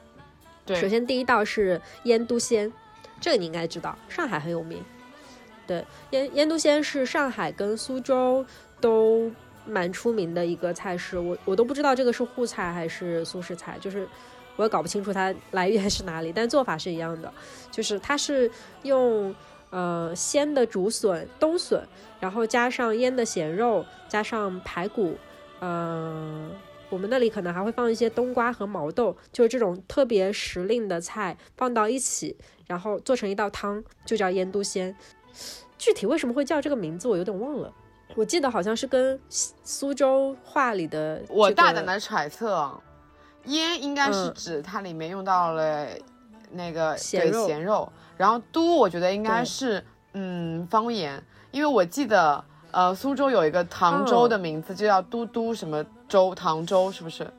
对，首先第一道是腌都鲜，这个你应该知道，上海很有名。对，腌腌笃鲜是上海跟苏州都蛮出名的一个菜式，我我都不知道这个是沪菜还是苏式菜，就是我也搞不清楚它来源是哪里，但做法是一样的，就是它是用呃鲜的竹笋、冬笋，然后加上腌的咸肉，加上排骨，嗯、我们那里可能还会放一些冬瓜和毛豆，就是这种特别时令的菜放到一起，然后做成一道汤，就叫腌笃鲜。具体为什么会叫这个名字，我有点忘了。我记得好像是跟苏苏州话里的、这个，我大胆的揣测，腌应该是嗯。指它里面用到了那个对咸肉。咸肉，然后都我觉得应该是嗯方言，因为我记得呃苏州有一个唐州哦的名字就叫都都什么州，唐州是不是？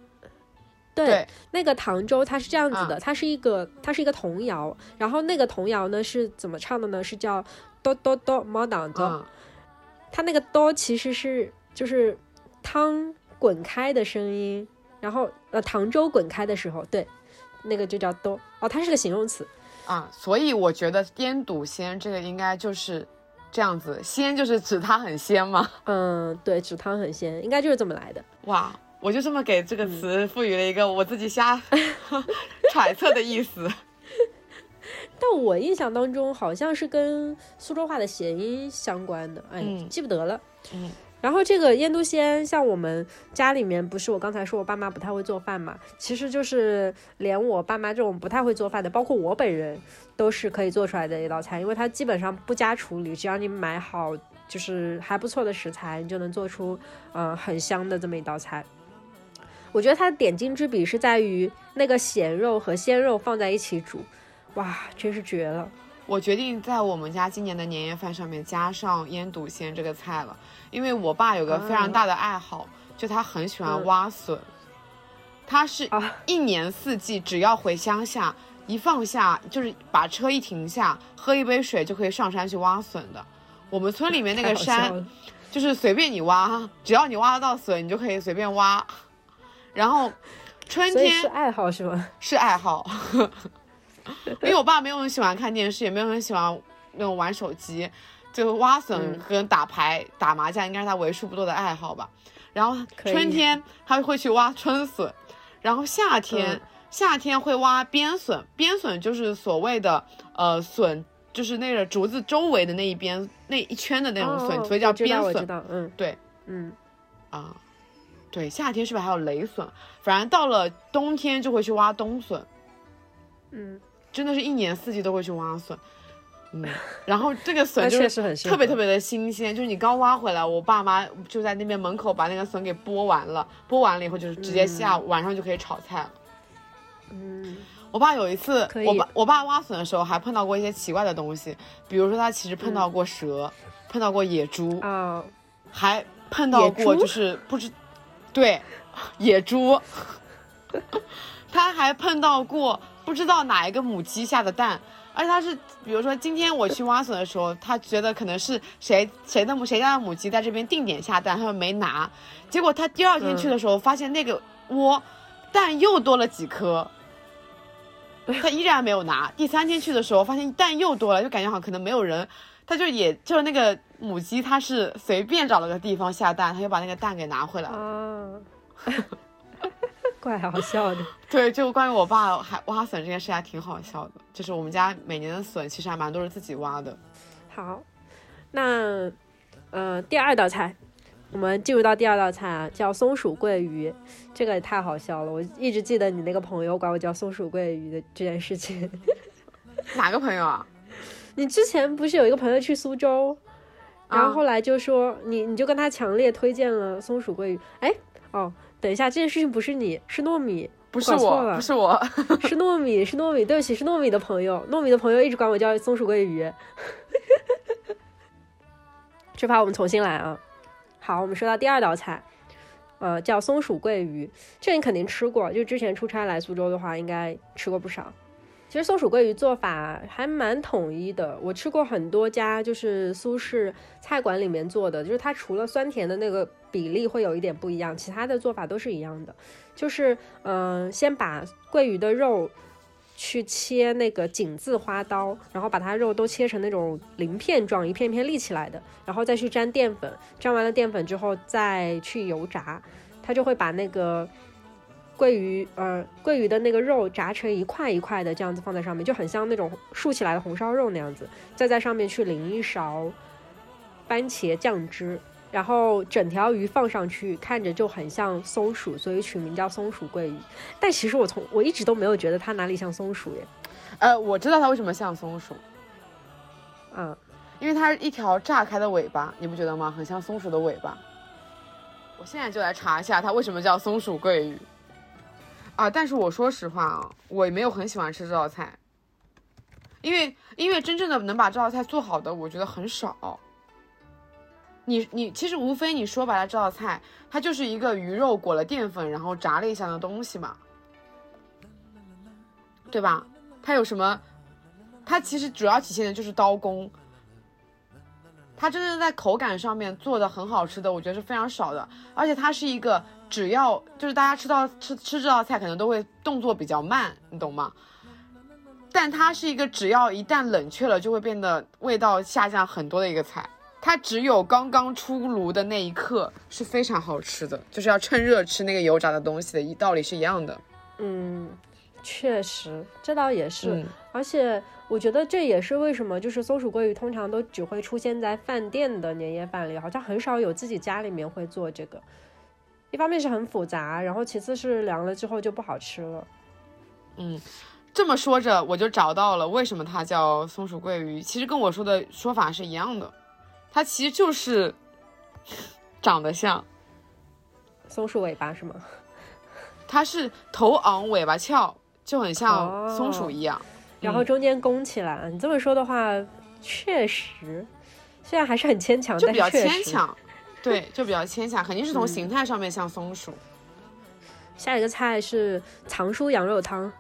对对那个唐州它是这样子的，啊它是一个它是一个童谣，然后那个童谣呢是怎么唱的呢？是叫哆哆哆毛党哆，嗯，它那个哆其实是就是汤滚开的声音，然后呃糖粥滚开的时候，对，那个就叫哆哦，它是个形容词。啊，所以我觉得腌笃鲜这个应该就是这样子，鲜就是指它很鲜嘛？嗯，对，指汤很鲜，应该就是这么来的。哇，我就这么给这个词赋予了一个我自己瞎 揣测的意思。但我印象当中好像是跟苏州话的谐音相关的，哎，嗯记不得了。嗯然后这个腌笃鲜，像我们家里面不是我刚才说我爸妈不太会做饭嘛，其实就是连我爸妈这种不太会做饭的，包括我本人都是可以做出来的一道菜，因为它基本上不加处理，只要你买好就是还不错的食材，你就能做出嗯、呃很香的这么一道菜。我觉得它的点睛之笔是在于那个咸肉和鲜肉放在一起煮，哇，真是绝了！我决定在我们家今年的年夜饭上面加上腌笃鲜这个菜了，因为我爸有个非常大的爱好，就他很喜欢嗯挖笋，他是啊一年四季只要回乡下一放下，就是把车一停下，喝一杯水就可以上山去挖笋的。我们村里面那个山就是随便你挖，只要你挖得到笋，你就可以随便挖。然后春天是爱好是吗？是爱好，因为我爸没有很喜欢看电视，也没有很喜欢那种玩手机，就挖笋嗯跟打牌、打麻将应该是他为数不多的爱好吧。然后春天他会去挖春笋，然后夏天、嗯夏天会挖边笋，边笋就是所谓的呃笋，就是那个竹子周围的那一边那一圈的那种笋，哦所以叫边笋嗯，对，嗯，啊。对，夏天是不是还有雷笋？反正到了冬天就会去挖冬笋。嗯，真的是一年四季都会去挖笋，嗯，然后这个笋就是特别特别的新鲜，就是你刚挖回来，我爸妈就在那边门口把那个笋给剥完了，剥完了以后就是直接下、晚上就可以炒菜了。嗯，我爸有一次我爸我爸挖笋的时候还碰到过一些奇怪的东西，比如说他其实碰到过蛇，碰到过野猪，啊，还碰到过就是不知对野猪，他还碰到过不知道哪一个母鸡下的蛋，而且他是比如说今天我去挖笋的时候，他觉得可能是谁谁的母谁家的母鸡在这边定点下蛋，他就没拿，结果他第二天去的时候、发现那个窝蛋又多了几颗。他依然没有拿。第三天去的时候，发现蛋又多了，就感觉好像可能没有人，他就也就是那个母鸡，它是随便找了个地方下蛋，他就把那个蛋给拿回来了。怪好笑的。对，就关于我爸还挖笋这件事还挺好笑的，就是我们家每年的笋其实还蛮多是自己挖的。好，那呃，第二道菜，我们进入到第二道菜啊，叫松鼠桂鱼，这个也太好笑了，我一直记得你那个朋友管我叫松鼠桂鱼的这件事情。哪个朋友啊？你之前不是有一个朋友去苏州，然后啊后来就说你你就跟他强烈推荐了松鼠桂鱼，哎哦，等一下，这件事情不是你，是糯米，不是我，了不是我。是糯米，是糯米，对不起，是糯米的朋友，糯米的朋友一直管我叫松鼠桂鱼。这把我们重新来啊。好，我们说到第二道菜，呃，叫松鼠桂鱼，这你肯定吃过，就之前出差来苏州的话，应该吃过不少。其实松鼠桂鱼做法还蛮统一的，我吃过很多家就是苏式菜馆里面做的，就是它除了酸甜的那个比例会有一点不一样，其他的做法都是一样的。就是嗯、先把桂鱼的肉去切那个井字花刀，然后把它肉都切成那种鳞片状，一片片立起来的，然后再去沾淀粉，沾完了淀粉之后再去油炸，它就会把那个桂鱼呃桂鱼的那个肉炸成一块一块的，这样子放在上面，就很像那种竖起来的红烧肉那样子，再在上面去淋一勺番茄酱汁。然后整条鱼放上去，看着就很像松鼠，所以取名叫松鼠桂鱼。但其实我从我一直都没有觉得它哪里像松鼠耶。呃，我知道它为什么像松鼠，嗯，因为它是一条炸开的尾巴，你不觉得吗？很像松鼠的尾巴。我现在就来查一下它为什么叫松鼠桂鱼。啊，但是我说实话啊，我也没有很喜欢吃这道菜，因为因为真正的能把这道菜做好的，我觉得很少。你你其实无非你说白了，这道菜它就是一个鱼肉裹了淀粉，然后炸了一下的东西嘛，对吧？它有什么？它其实主要体现的就是刀工。它真正在口感上面做的很好吃的，我觉得是非常少的。而且它是一个只要就是大家吃到吃吃这道菜可能都会动作比较慢，你懂吗？但它是一个只要一旦冷却了就会变得味道下降很多的一个菜。它只有刚刚出炉的那一刻是非常好吃的，就是要趁热吃那个油炸的东西的一道理是一样的。嗯，确实，这倒也是。嗯而且我觉得这也是为什么，就是松鼠桂鱼通常都只会出现在饭店的年夜饭里，好像很少有自己家里面会做这个。一方面是很复杂，然后其次是凉了之后就不好吃了。嗯，这么说着我就找到了为什么它叫松鼠桂鱼，其实跟我说的说法是一样的，它其实就是 长得像，松鼠尾巴是吗？它是头昂尾巴翘，就很像松鼠一样。然后中间弓起来，你这么说的话，确实，虽然还是很牵强，就比较但确实。牵强，对，就比较牵强，肯定是从嗯形态上面像松鼠。下一个菜是藏书羊肉汤，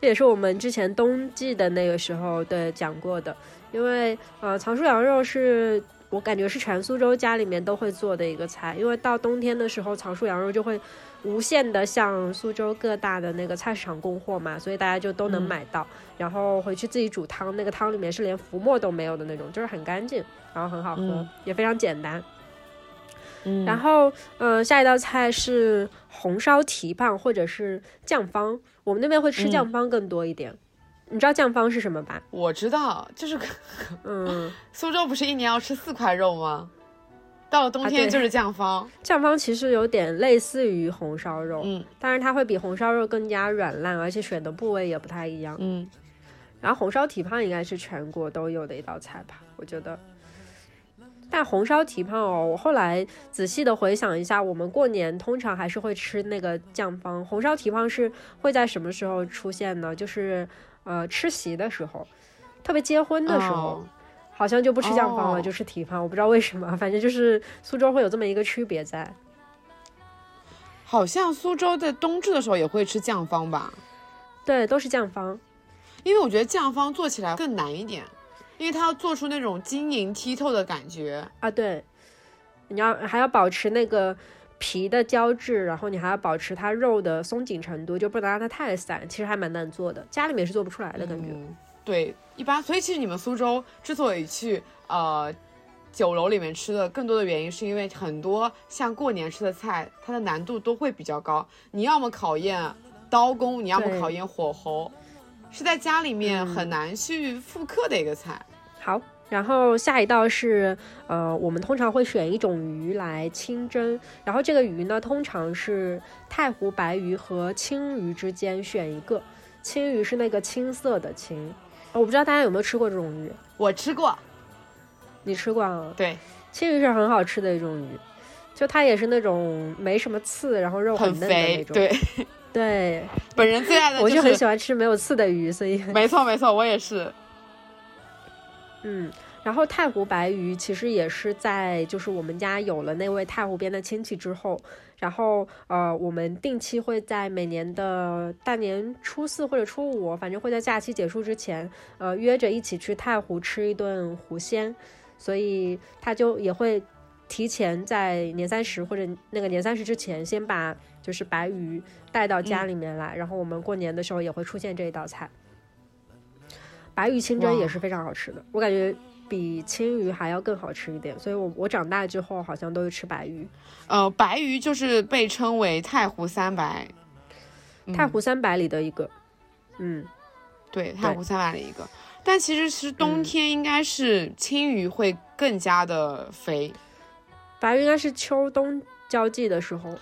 这也是我们之前冬季的那个时候对讲过的。因为呃，藏书羊肉是我感觉是全苏州家里面都会做的一个菜，因为到冬天的时候，藏书羊肉就会无限的向苏州各大的那个菜市场供货嘛，所以大家就都能嗯买到。然后回去自己煮汤，那个汤里面是连浮沫都没有的那种，就是很干净，然后很好喝，嗯也非常简单。嗯然后，呃，下一道菜是红烧蹄膀或者是酱方，我们那边会吃嗯酱方更多一点。你知道酱方是什么吧？我知道，就是嗯，苏州不是一年要吃四块肉吗？到了冬天就是酱方。酱方其实有点类似于红烧肉，嗯但是它会比红烧肉更加软烂，而且选的部位也不太一样。嗯，然后红烧蹄膀应该是全国都有的一道菜吧，我觉得。但红烧蹄膀哦，我后来仔细的回想一下，我们过年通常还是会吃那个酱方。红烧蹄膀是会在什么时候出现呢？就是呃吃席的时候，特别结婚的时候，哦好像就不吃酱方了，哦就吃蹄方。我不知道为什么，反正就是苏州会有这么一个区别在。好像苏州在冬至的时候也会吃酱方吧？对，都是酱方。因为我觉得酱方做起来更难一点，因为它要做出那种晶莹剔透的感觉。啊，对，你要还要保持那个皮的胶质，然后你还要保持它肉的松紧程度，就不能让它太散。其实还蛮难做的，家里面是做不出来的感觉。嗯，对，一般，所以其实你们苏州之所以去呃酒楼里面吃的更多的原因，是因为很多像过年吃的菜，它的难度都会比较高。你要么考验刀工，你要么考验火候，是在家里面嗯很难去复刻的一个菜。好，然后下一道是呃，我们通常会选一种鱼来清蒸，然后这个鱼呢，通常是太湖白鱼和青鱼之间选一个。青鱼是那个青色的青，我不知道大家有没有吃过这种鱼，我吃过，你吃过啊？对，青鱼是很好吃的一种鱼，就它也是那种没什么刺，然后肉很嫩的那，种。对，对本人最爱的我就很，喜欢吃没有刺的鱼，所以没错没错，我也是。嗯。然后太湖白鱼其实也是在就是我们家有了那位太湖边的亲戚之后，然后呃，我们定期会在每年的大年初四或者初五，反正会在假期结束之前，呃，约着一起去太湖吃一顿湖鲜，所以他就也会提前在年三十或者那个年三十之前，先把就是白鱼带到家里面来，然后我们过年的时候也会出现这一道菜。白鱼清蒸也是非常好吃的，我感觉比青鱼还要更好吃一点，所以我我长大之后好像都是吃白鱼。呃，白鱼就是被称为太湖三白，嗯太湖三白里的一个，嗯，对，太湖三百里一个。但其实是冬天应该是青鱼会更加的肥。白鱼应该是秋冬交际的时候，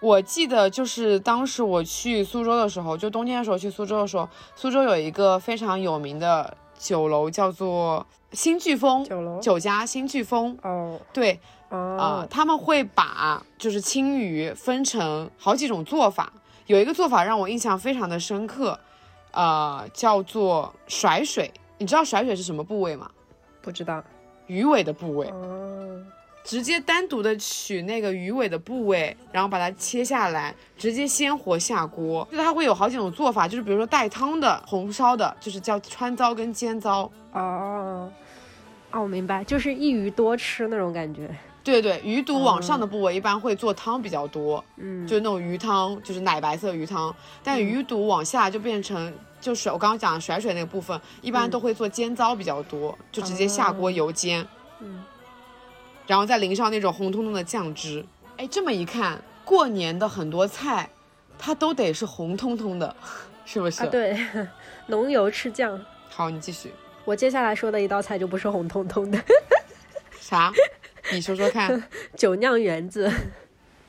我记得就是当时我去苏州的时候，就冬天的时候去苏州的时候，苏州有一个非常有名的酒楼叫做新飓风酒楼酒家新飓风。哦对啊、哦，他们会把就是青鱼分成好几种做法，有一个做法让我印象非常的深刻，呃，叫做甩水。你知道甩水是什么部位吗？不知道鱼尾的部位。哦，直接单独的取那个鱼尾的部位，然后把它切下来，直接鲜活下锅。就是它会有好几种做法，就是比如说带汤的、红烧的，就是叫川糟跟尖糟。哦，哦，我明白，就是一鱼多吃那种感觉。对对，鱼肚往上的部位一般会做汤比较多，嗯，就是那种鱼汤，就是奶白色鱼汤。但鱼肚往下就变成就是我刚刚讲的甩水那个部分，一般都会做尖糟比较多，就直接下锅油煎，嗯，然后再淋上那种红彤彤的酱汁。哎，这么一看，过年的很多菜，它都得是红彤彤的，是不是？啊，对，浓油赤酱。好，你继续。我接下来说的一道菜就不是红彤彤的，啥？你说说看。酒酿圆子。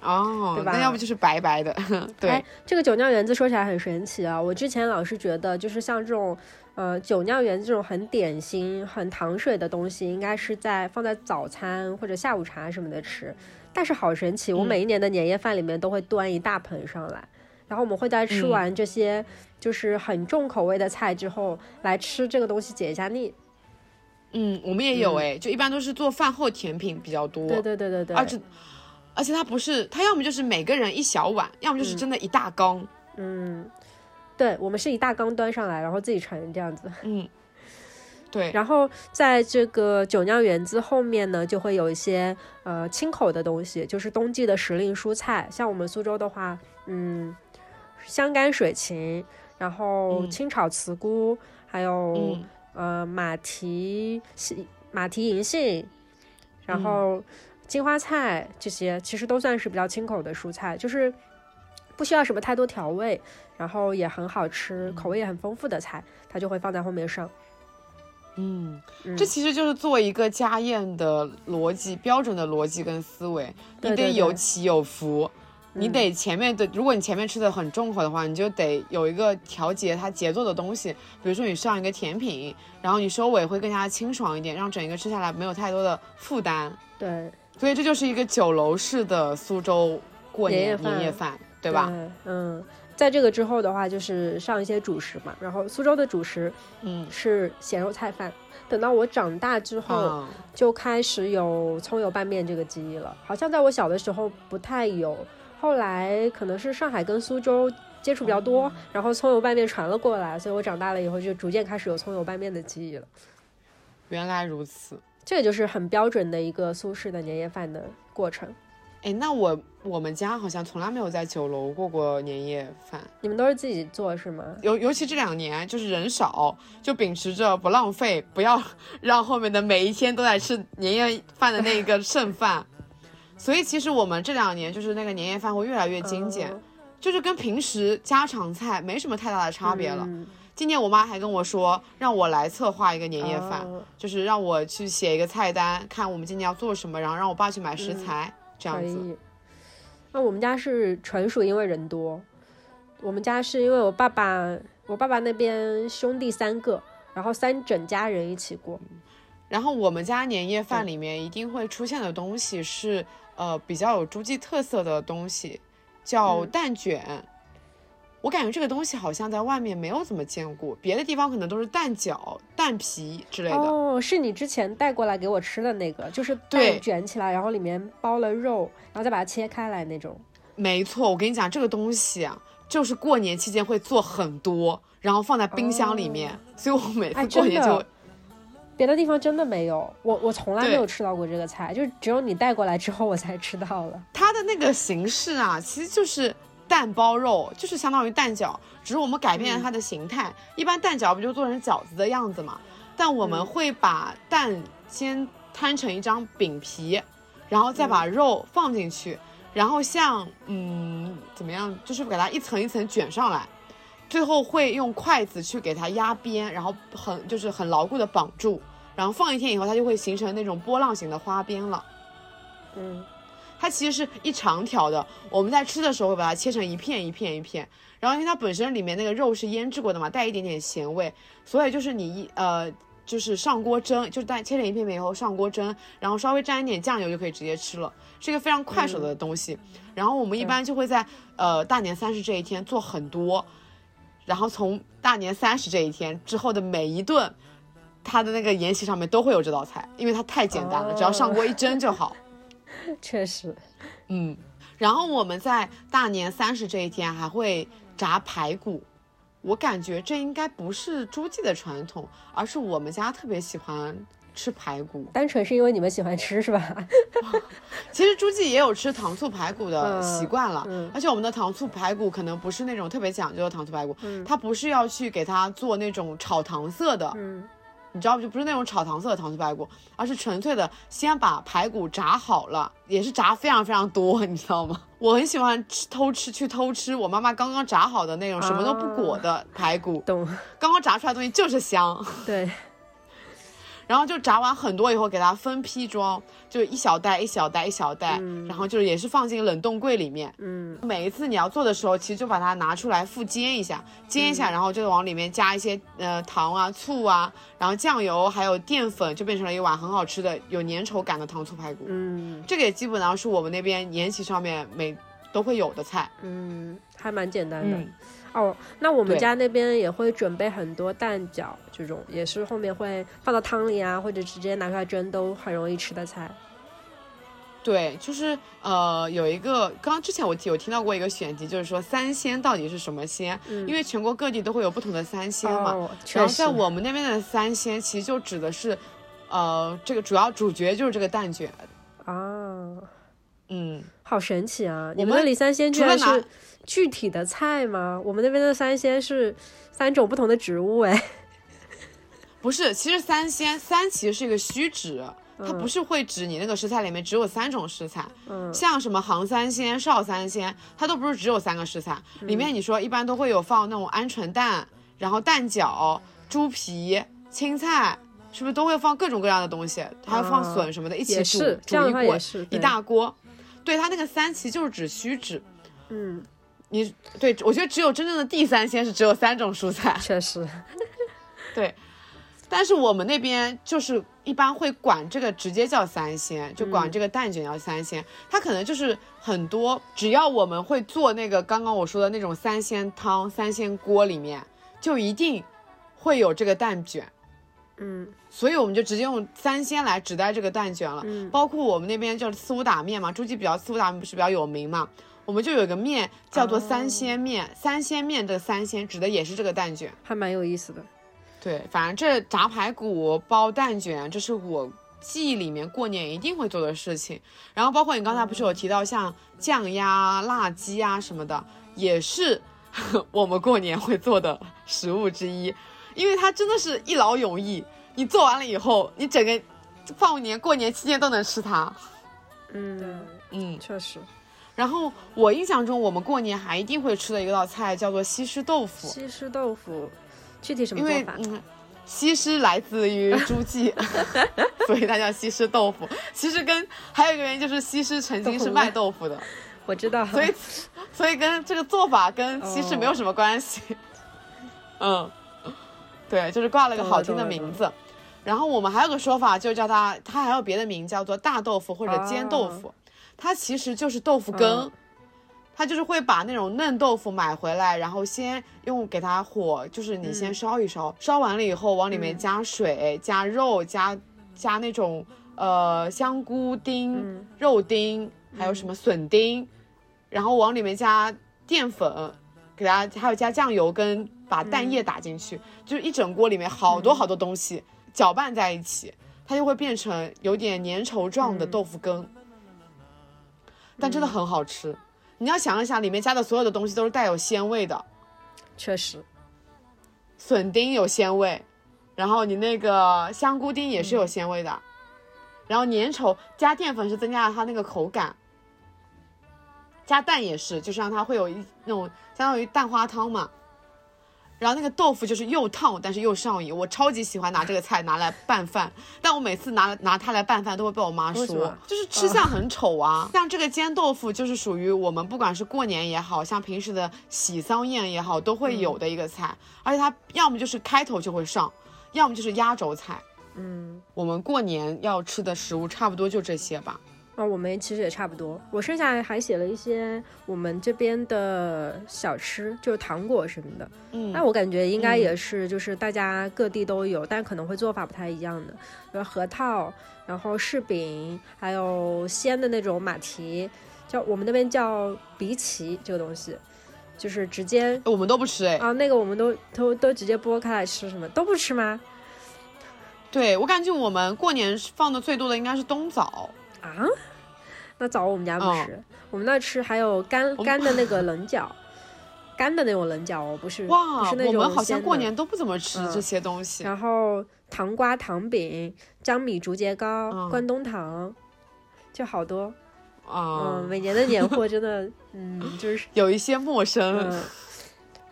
哦，对吧那要不就是白白的。对哎，，这个酒酿圆子说起来很神奇啊！我之前老是觉得，就是像这种，呃，酒酿圆子这种很点心、很糖水的东西，应该是在放在早餐或者下午茶什么的吃。但是好神奇，我嗯每一年的年夜饭里面都会端一大盆上来，然后我们会在吃嗯完这些就是很重口味的菜之后，来吃这个东西解一下腻。嗯，我们也有哎，就一般都是做饭后甜品比较多。对对对对对，而且而且它不是，它要么就是每个人一小碗，要么就是真的一大缸。嗯，对我们是一大缸端上来，然后自己盛这样子。嗯，对，然后在这个酒酿圆子后面呢，就会有一些呃清口的东西，就是冬季的时令蔬菜。像我们苏州的话，嗯，香干水芹，然后嗯清炒茨菇，还有、嗯呃马蹄西马蹄银杏，然嗯后金花菜这些，其实都算是比较清口的蔬菜，就是不需要什么太多调味，然后也很好吃，口味也很丰富的菜，它就会放在后面上。嗯，嗯这其实就是做一个家宴的逻辑，标准的逻辑跟思维，你得有起有伏。你嗯得前面的，如果你前面吃的很重口的话，你就得有一个调节它节奏的东西。比如说你上一个甜品，然后你收尾会更加清爽一点，让整一个吃下来没有太多的负担。对，所以这就是一个酒楼式的苏州过年年夜饭年夜饭，对吧？嗯，在这个之后的话，就是上一些主食嘛。然后苏州的主食嗯，是咸肉菜饭。等到我长大之后，啊，就开始有葱油拌面这个记忆了。好像在我小的时候不太有，后来可能是上海跟苏州接触比较多，哦然后葱油拌面传了过来，所以我长大了以后就逐渐开始有葱油拌面的记忆了。原来如此。这个就是很标准的一个苏式的年夜饭的过程。哎，那我我们家好像从来没有在酒楼过过年夜饭，你们都是自己做是吗？尤尤其这两年就是人少，就秉持着不浪费，不要 让后面的每一天都在吃年夜饭的那个 剩饭。所以其实我们这两年就是那个年夜饭会越来越精简，嗯就是跟平时家常菜没什么太大的差别了。嗯今年我妈还跟我说，让我来策划一个年夜饭，哦就是让我去写一个菜单，看我们今年要做什么，然后让我爸去买食材，这样子。那我们家是纯属因为人多，我们家是因为我爸爸，我爸爸那边兄弟三个，然后三整家人一起过。然后我们家年夜饭里面一定会出现的东西是，呃，比较有诸暨特色的东西，叫嗯蛋卷。我感觉这个东西好像在外面没有怎么见过，别的地方可能都是蛋饺、蛋皮之类的。哦，是你之前带过来给我吃的那个，就是对蛋卷起来，然后里面包了肉，然后再把它切开来那种。没错，我跟你讲，这个东西啊，就是过年期间会做很多，然后放在冰箱里面，所以我每哎次过年就会。别的地方真的没有，我我从来没有吃到过这个菜，就是只有你带过来之后我才吃到了。它的那个形式啊，其实就是蛋包肉，就是相当于蛋饺，只是我们改变了它的形态。一般蛋饺不就做成饺子的样子嘛？但我们嗯会把蛋先摊成一张饼皮，然后再把肉放进去，然后像嗯怎么样，就是给它一层一层卷上来。最后会用筷子去给它压边，然后很就是很牢固的绑住，然后放一天以后，它就会形成那种波浪形的花边了。嗯，它其实是一长条的，我们在吃的时候会把它切成一片一片一片，然后因为它本身里面那个肉是腌制过的嘛，带一点点咸味，所以就是你一呃就是上锅蒸，就是带切成一片片以后上锅蒸，然后稍微沾一点酱油就可以直接吃了，是一个非常快手的东西。然后我们一般就会在呃大年三十这一天做很多，然后从大年三十这一天之后的每一顿，它的那个宴席上面都会有这道菜，因为它太简单了，只要上锅一蒸就好。确实，嗯，然后我们在大年三十这一天还会炸排骨，我感觉这应该不是诸暨的传统，而是我们家特别喜欢吃排骨，单纯是因为你们喜欢吃是吧？其实诸暨也有吃糖醋排骨的嗯习惯了，嗯而且我们的糖醋排骨可能不是那种特别讲究的糖醋排骨，嗯它不是要去给它做那种炒糖色的，嗯你知道就不是那种炒糖色的糖醋排骨，而是纯粹的先把排骨炸好了，也是炸非常非常多，你知道吗？我很喜欢吃偷吃去偷吃我妈妈刚刚炸好的那种什么都不裹的排骨，懂，刚刚炸出来的东西就是香。对，然后就炸完很多以后，给它分批装，就一小袋一小袋一小袋，然后就是也是放进冷冻柜里面。嗯每一次你要做的时候，其实就把它拿出来复煎一下，煎一下，然后就往里面加一些呃糖啊、醋啊，然后酱油还有淀粉，就变成了一碗很好吃的有粘稠感的糖醋排骨。嗯这个也基本上是我们那边宴席上面每都会有的菜。嗯，还蛮简单的。嗯，哦，那我们家那边也会准备很多蛋饺，这种也是后面会放到汤里啊，或者直接拿出来蒸，都很容易吃的菜。对，就是呃有一个，刚刚之前我有听到过一个选题，就是说三鲜到底是什么鲜？嗯因为全国各地都会有不同的三鲜嘛。哦，然后在，我们那边的三鲜，其实就指的是，呃，这个主要主角就是这个蛋卷。啊，嗯，好神奇啊！你我们们那里三鲜居除了拿然是具体的菜吗？我们那边的三鲜是三种不同的植物，哎，不是，其实三鲜三其实是一个虚指，它嗯不是会指你那个食材里面只有三种食材。嗯像什么杭三鲜、邵三鲜，它都不是只有三个食材，里嗯面你说一般都会有放那种鹌鹑蛋，然后蛋饺、猪皮、青菜，是不是都会放各种各样的东西？还有放啊笋什么的，一起煮煮一锅一大锅。对，它那个三其实就是指虚指。嗯，你对我觉得只有真正的地三鲜是只有三种蔬菜，确实，对。但是我们那边就是一般会管这个直接叫三鲜，就管这个蛋卷叫三鲜。它可能就是很多，只要我们会做那个刚刚我说的那种三鲜汤、三鲜锅里面，就一定会有这个蛋卷。嗯所以我们就直接用三鲜来指代这个蛋卷了。嗯包括我们那边就是四五打面嘛，诸暨比较四五打面不是比较有名嘛，我们就有个面叫做三鲜面，三鲜面的三鲜指的也是这个蛋卷。还蛮有意思的。对，反正这炸排骨、包蛋卷，这是我记忆里面过年一定会做的事情。然后包括你刚才不是有提到像酱鸭、辣鸡啊什么的，也是 我们过年会做的食物之一，因为它真的是一劳永逸。你做完了以后，你整个放年过年期间都能吃它。嗯，嗯，确实，然后我印象中我们过年还一定会吃的一道菜叫做西施豆腐。西施豆腐具体什么因做法？为嗯，西施来自于诸暨，所以它叫西施豆腐。其实跟还有一个原因就是西施曾经是卖豆腐的，我知道，所以 所以跟这个做法跟西施没有什么关系。嗯，对，就是挂了个好听的名字。然后我们还有个说法，就叫它，它还有别的名叫做大豆腐或者煎豆腐，它其实就是豆腐羹。嗯。它就是会把那种嫩豆腐买回来，然后先用给它火，就是你先烧一烧，烧完了以后往里面加水、加肉、加加那种呃香菇丁、嗯。肉丁，还有什么笋丁，然后往里面加淀粉，给它还有加酱油跟把蛋液打进去，就是一整锅里面好多好多东西、搅拌在一起，它就会变成有点粘稠状的豆腐羹，但真的很好吃。你要想一想，里面加的所有的东西都是带有鲜味的，确实，笋丁有鲜味，然后你那个香菇丁也是有鲜味的，然后粘稠加淀粉是增加了它那个口感，加蛋也是，就是让它会有一那种相当于蛋花汤嘛。然后那个豆腐就是又烫但是又上瘾，我超级喜欢拿这个菜拿来拌饭，但我每次拿拿它来拌饭都会被我妈说就是吃相很丑啊。像这个煎豆腐就是属于我们不管是过年也好像平时的喜丧宴也好都会有的一个菜，而且它要么就是开头就会上，要么就是压轴菜。嗯，我们过年要吃的食物差不多就这些吧。啊，我们其实也差不多。我剩下还写了一些我们这边的小吃，就是糖果什么的。嗯，那我感觉应该也是，就是大家各地都有，但可能会做法不太一样的。比如核桃，然后柿饼，还有鲜的那种马蹄，叫我们那边叫荸荠这个东西，就是直接我们都不吃哎，啊，那个我们都都都直接剥开来吃，什么都不吃吗？对我感觉我们过年放的最多的应该是冬枣。啊？那枣我们家不嗯吃，我们那吃还有干干的那个棱角，干的那种棱角哦，不是不，是那种我们好像过年都不怎么吃嗯这些东西。然后糖瓜、糖饼、江米竹节糕、嗯关东糖，就好多。啊、嗯，每年的年货真的，嗯，就是 有一些陌生。嗯，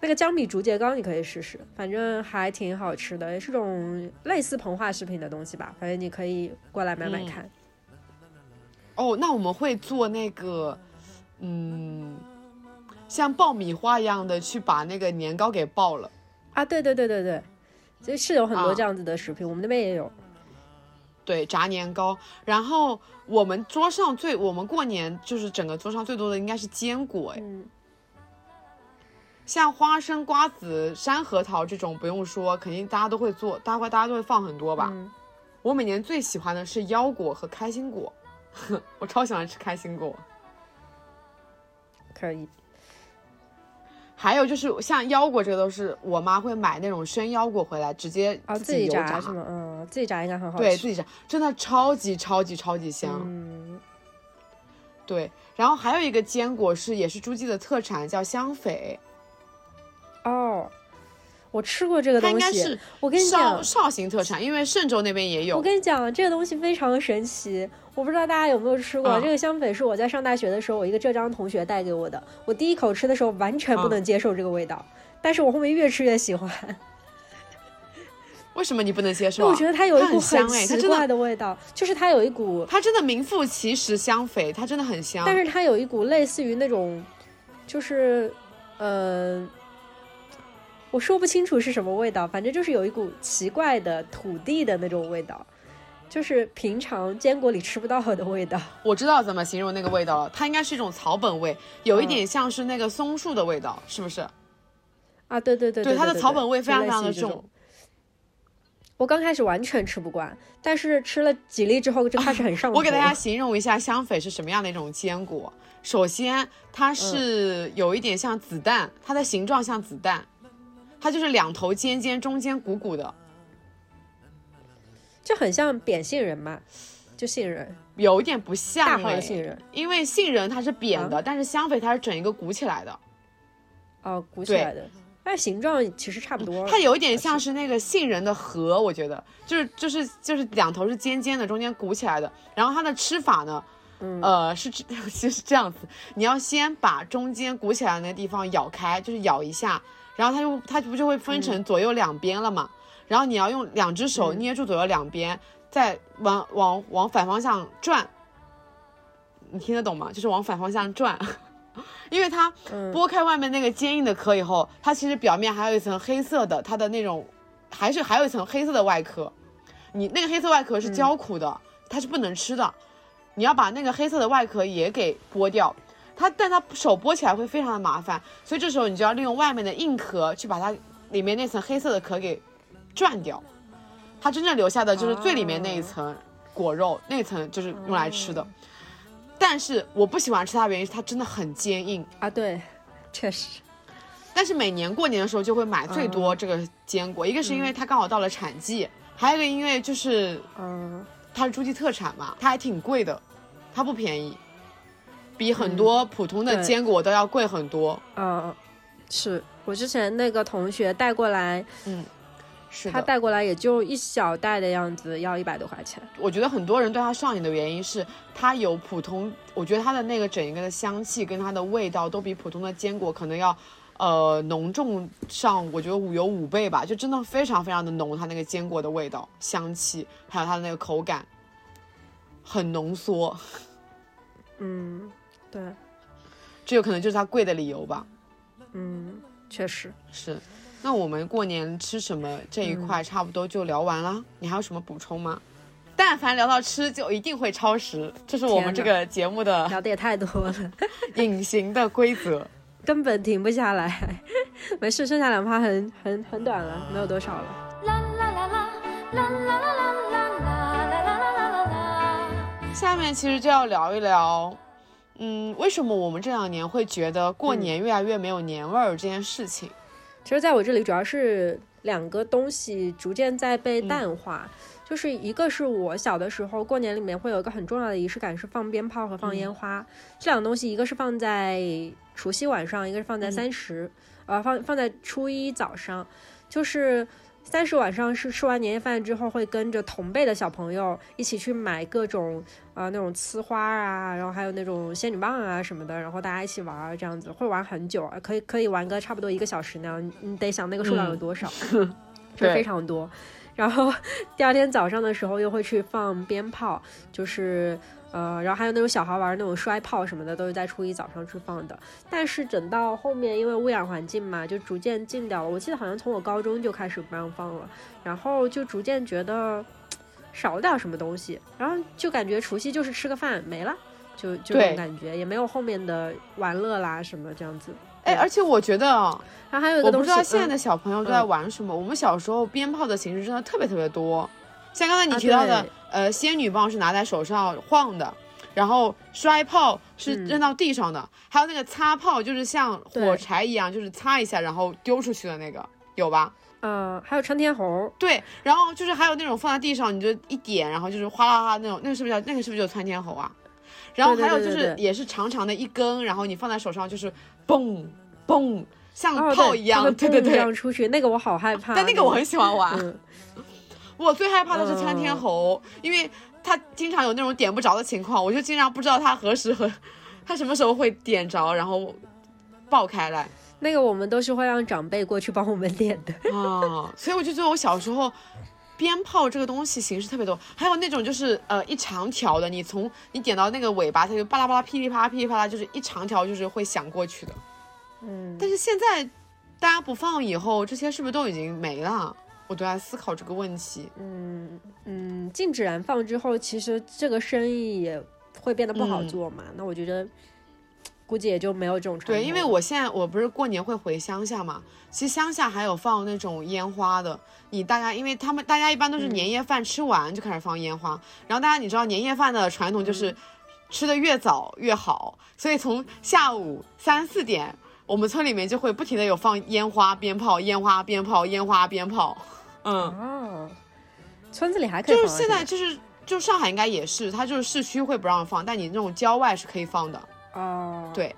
那个江米竹节糕你可以试试，反正还挺好吃的，也是种类似膨化食品的东西吧。反正你可以过来买买嗯看。哦，那我们会做那个，嗯，像爆米花一样的去把那个年糕给爆了。啊，对对对对对，就是有很多啊这样子的食品，我们那边也有。对，炸年糕。然后我们桌上最，我们过年就是整个桌上最多的应该是坚果，哎，嗯，像花生、瓜子、山核桃这种不用说，肯定大家都会做，大概大家都会放很多吧。嗯我每年最喜欢的是腰果和开心果，我超喜欢吃开心果。可以。还有就是像腰果这个都是我妈会买那种生腰果回来，直接啊，自自己油炸是吗？嗯，自己炸应该很好吃。对自己炸，真的超级超级超级香。嗯，对，然后还有一个坚果是也是诸暨的特产，叫香榧，哦，我吃过这个它东西。应该是我跟你讲，绍兴特产，因为嵊州那边也有我。跟你讲，这个东西非常神奇，我不知道大家有没有吃过。嗯这个香榧是我在上大学的时候，我一个浙江同学带给我的。我第一口吃的时候完全不嗯能接受这个味道，但是我后面越吃越喜欢，为为什么你不能接受、啊？我觉得它有一股很香哎，它奇怪的，味道，就是它有一股，它真的名副其实香榧，它真的很香。但是它有一股类似于那种，就是，呃。我说不清楚是什么味道，反正就是有一股奇怪的土地的那种味道，就是平常坚果里吃不到的味道。我知道怎么形容那个味道了，它应该是一种草本味，有一嗯点像是那个松树的味道，是不是？啊，对对对对，对，它的草本味非常非常的重。我刚开始完全吃不惯，但是吃了几粒之后就开始很上头。我给大家形容一下香榧是什么样的一种坚果。首先，它是有一点像子弹，它的形状像子弹，它就是两头尖尖，中间鼓鼓的，就很像扁杏仁嘛，就杏仁，有一点不像哎号的，杏仁，因为杏仁它是扁的，但是香榧它是整一个鼓起来的，哦，鼓起来的，但是形状其实差不多。它有一点像是。那个杏仁的核，我觉得。就是就是就是两头是尖尖的，中间鼓起来的。然后它的吃法呢，嗯。呃，是这就 是这样子，你要先把中间鼓起来的那个地方咬开，就是咬一下，然后它就它不就会分成左右两边了嘛？然后你要用两只手捏住左右两边，再往往往反方向转。你听得懂吗？就是往反方向转，因为它嗯剥开外面那个坚硬的壳以后，它其实表面还有一层黑色的，它的那种还是还有一层黑色的外壳。你那个黑色外壳是焦苦的，它是不能吃的。你要把那个黑色的外壳也给剥掉，它但它手剥起来会非常的麻烦，所以这时候你就要利用外面的硬壳去把它里面那层黑色的壳给转掉。它真正留下的就是最里面那一层果肉，那层就是用来吃的。但是我不喜欢吃它的原因是它真的很坚硬。啊，对，确实，但是每年过年的时候就会买最多这个坚果，一个是因为它刚好到了产季，还有一个因为就是嗯，它是诸暨特产嘛，它还挺贵的，它不便宜，比很多普通的坚果都要贵很多。嗯，是我之前那个同学带过来，嗯是他，带过来也就一小袋的样子，要一百多块钱。我觉得很多人对它上瘾的原因是它有普通，我觉得它的那个整一个的香气跟它的味道都比普通的坚果可能要。呃，浓重上我觉得五有五倍吧，就真的非常非常的浓，它那个坚果的味道、香气，还有它的那个口感，很浓缩，嗯，对，这有可能就是它贵的理由吧。嗯，确实。是，那我们过年吃什么这一块差不多就聊完了，你还有什么补充吗？但凡聊到吃，就一定会超时，这是我们这天个节目的聊的也太多了，隐形的规则。根本停不下来。没事，剩下两趴很很很短了，没有多少了。啦啦啦啦啦啦啦啦啦啦啦啦啦啦啦。下面其实就要聊一聊，嗯，为什么我们这两年会觉得过年越来越没有年味儿这件事情？其实在我这里主要是两个东西逐渐在被淡化。就是一个是我小的时候过年里面会有一个很重要的仪式感，是放鞭炮和放烟花。这两个东西，一个是放在除夕晚上，一个是放在三十，呃，放放在初一早上。就是三十晚上是吃完年夜饭之后，会跟着同辈的小朋友一起去买各种呃那种呲花啊，然后还有那种仙女棒啊什么的，然后大家一起玩儿这样子，会玩很久，啊可以可以玩个差不多一个小时那样。你你得想那个数量有多少，就对非常多。然后 第二天早上的时候又会去放鞭炮，就是呃，然后还有那种小孩玩那种摔炮什么的，都是在初一早上去放的。但是等到后面，因为污染环境嘛，就逐渐禁掉了。我记得好像从我高中就开始不让放了，然后就逐渐觉得少了点什么东西，然后就感觉除夕就是吃个饭没了，就就这种感觉，也没有后面的玩乐啦什么这样子。哎，而且我觉得啊，然后还有一我不个东西，知道现在的嗯小朋友都在嗯玩什么。我们小时候鞭炮的形式真的特别特别多，像刚才你啊提到的，对呃，仙女棒是拿在手上晃的，然后摔炮是嗯扔到地上的，还有那个擦炮，就是像火柴一样，就是擦一下然后丢出去的那个，有吧？呃，还有穿天猴，对，然后就是还有那种放在地上，你就一点，然后就是哗啦啦那种，那个是不是叫那个是不是就是窜天猴啊？然后还有就是也是长长的一根，然后你放在手上就是嘣嘣，像炮一样，对对对蹦这样对。出去，那个我好害怕。但那个我很喜欢玩，嗯，我最害怕的是窜天猴，因为它经常有那种点不着的情况，我就经常不知道它何时和它什么时候会点着，然后爆开来。那个我们都是会让长辈过去帮我们点的。啊，所以我就觉得我小时候，鞭炮这个东西形式特别多，还有那种就是呃一长条的，你从你点到那个尾巴，它就巴拉巴拉噼里啪啦噼里啪啦，就是一长条就是会响过去的。嗯，但是现在大家不放以后，这些是不是都已经没了？我都在思考这个问题。嗯嗯，禁止燃放之后，其实这个生意也会变得不好嗯做嘛。那我觉得，估计也就没有这种传统对，因为我现在我不是过年会回乡下嘛，其实乡下还有放那种烟花的。你大家，因为他们大家一般都是嗯年夜饭吃完就开始放烟花，然后大家你知道年夜饭的传统就是吃的越早越好，所以从下午三四点，我们村里面就会不停的有放烟花、鞭炮、烟花、鞭炮、烟花、鞭炮。嗯，哦，村子里还可以就是现在就是就上海应该也是，它就是市区会不让放，但你那种郊外是可以放的，这个哦，对，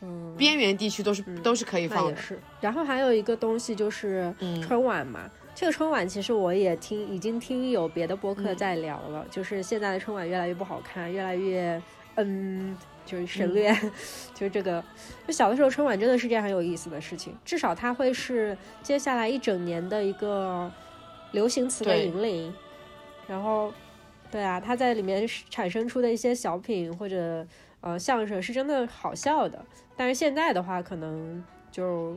嗯，边缘地区都是、都是可以放的。是。然后还有一个东西就是嗯春晚嘛。这个春晚其实我也听，已经听有别的播嗯客在聊了，就是现在的春晚越来越不好看，越来越嗯，就是省略，就是这个。就小的时候春晚真的是件很有意思的事情，至少它会是接下来一整年的一个流行词的引领。然后，对啊，它在里面产生出的一些小品或者呃相声是真的好笑的，但是现在的话，可能就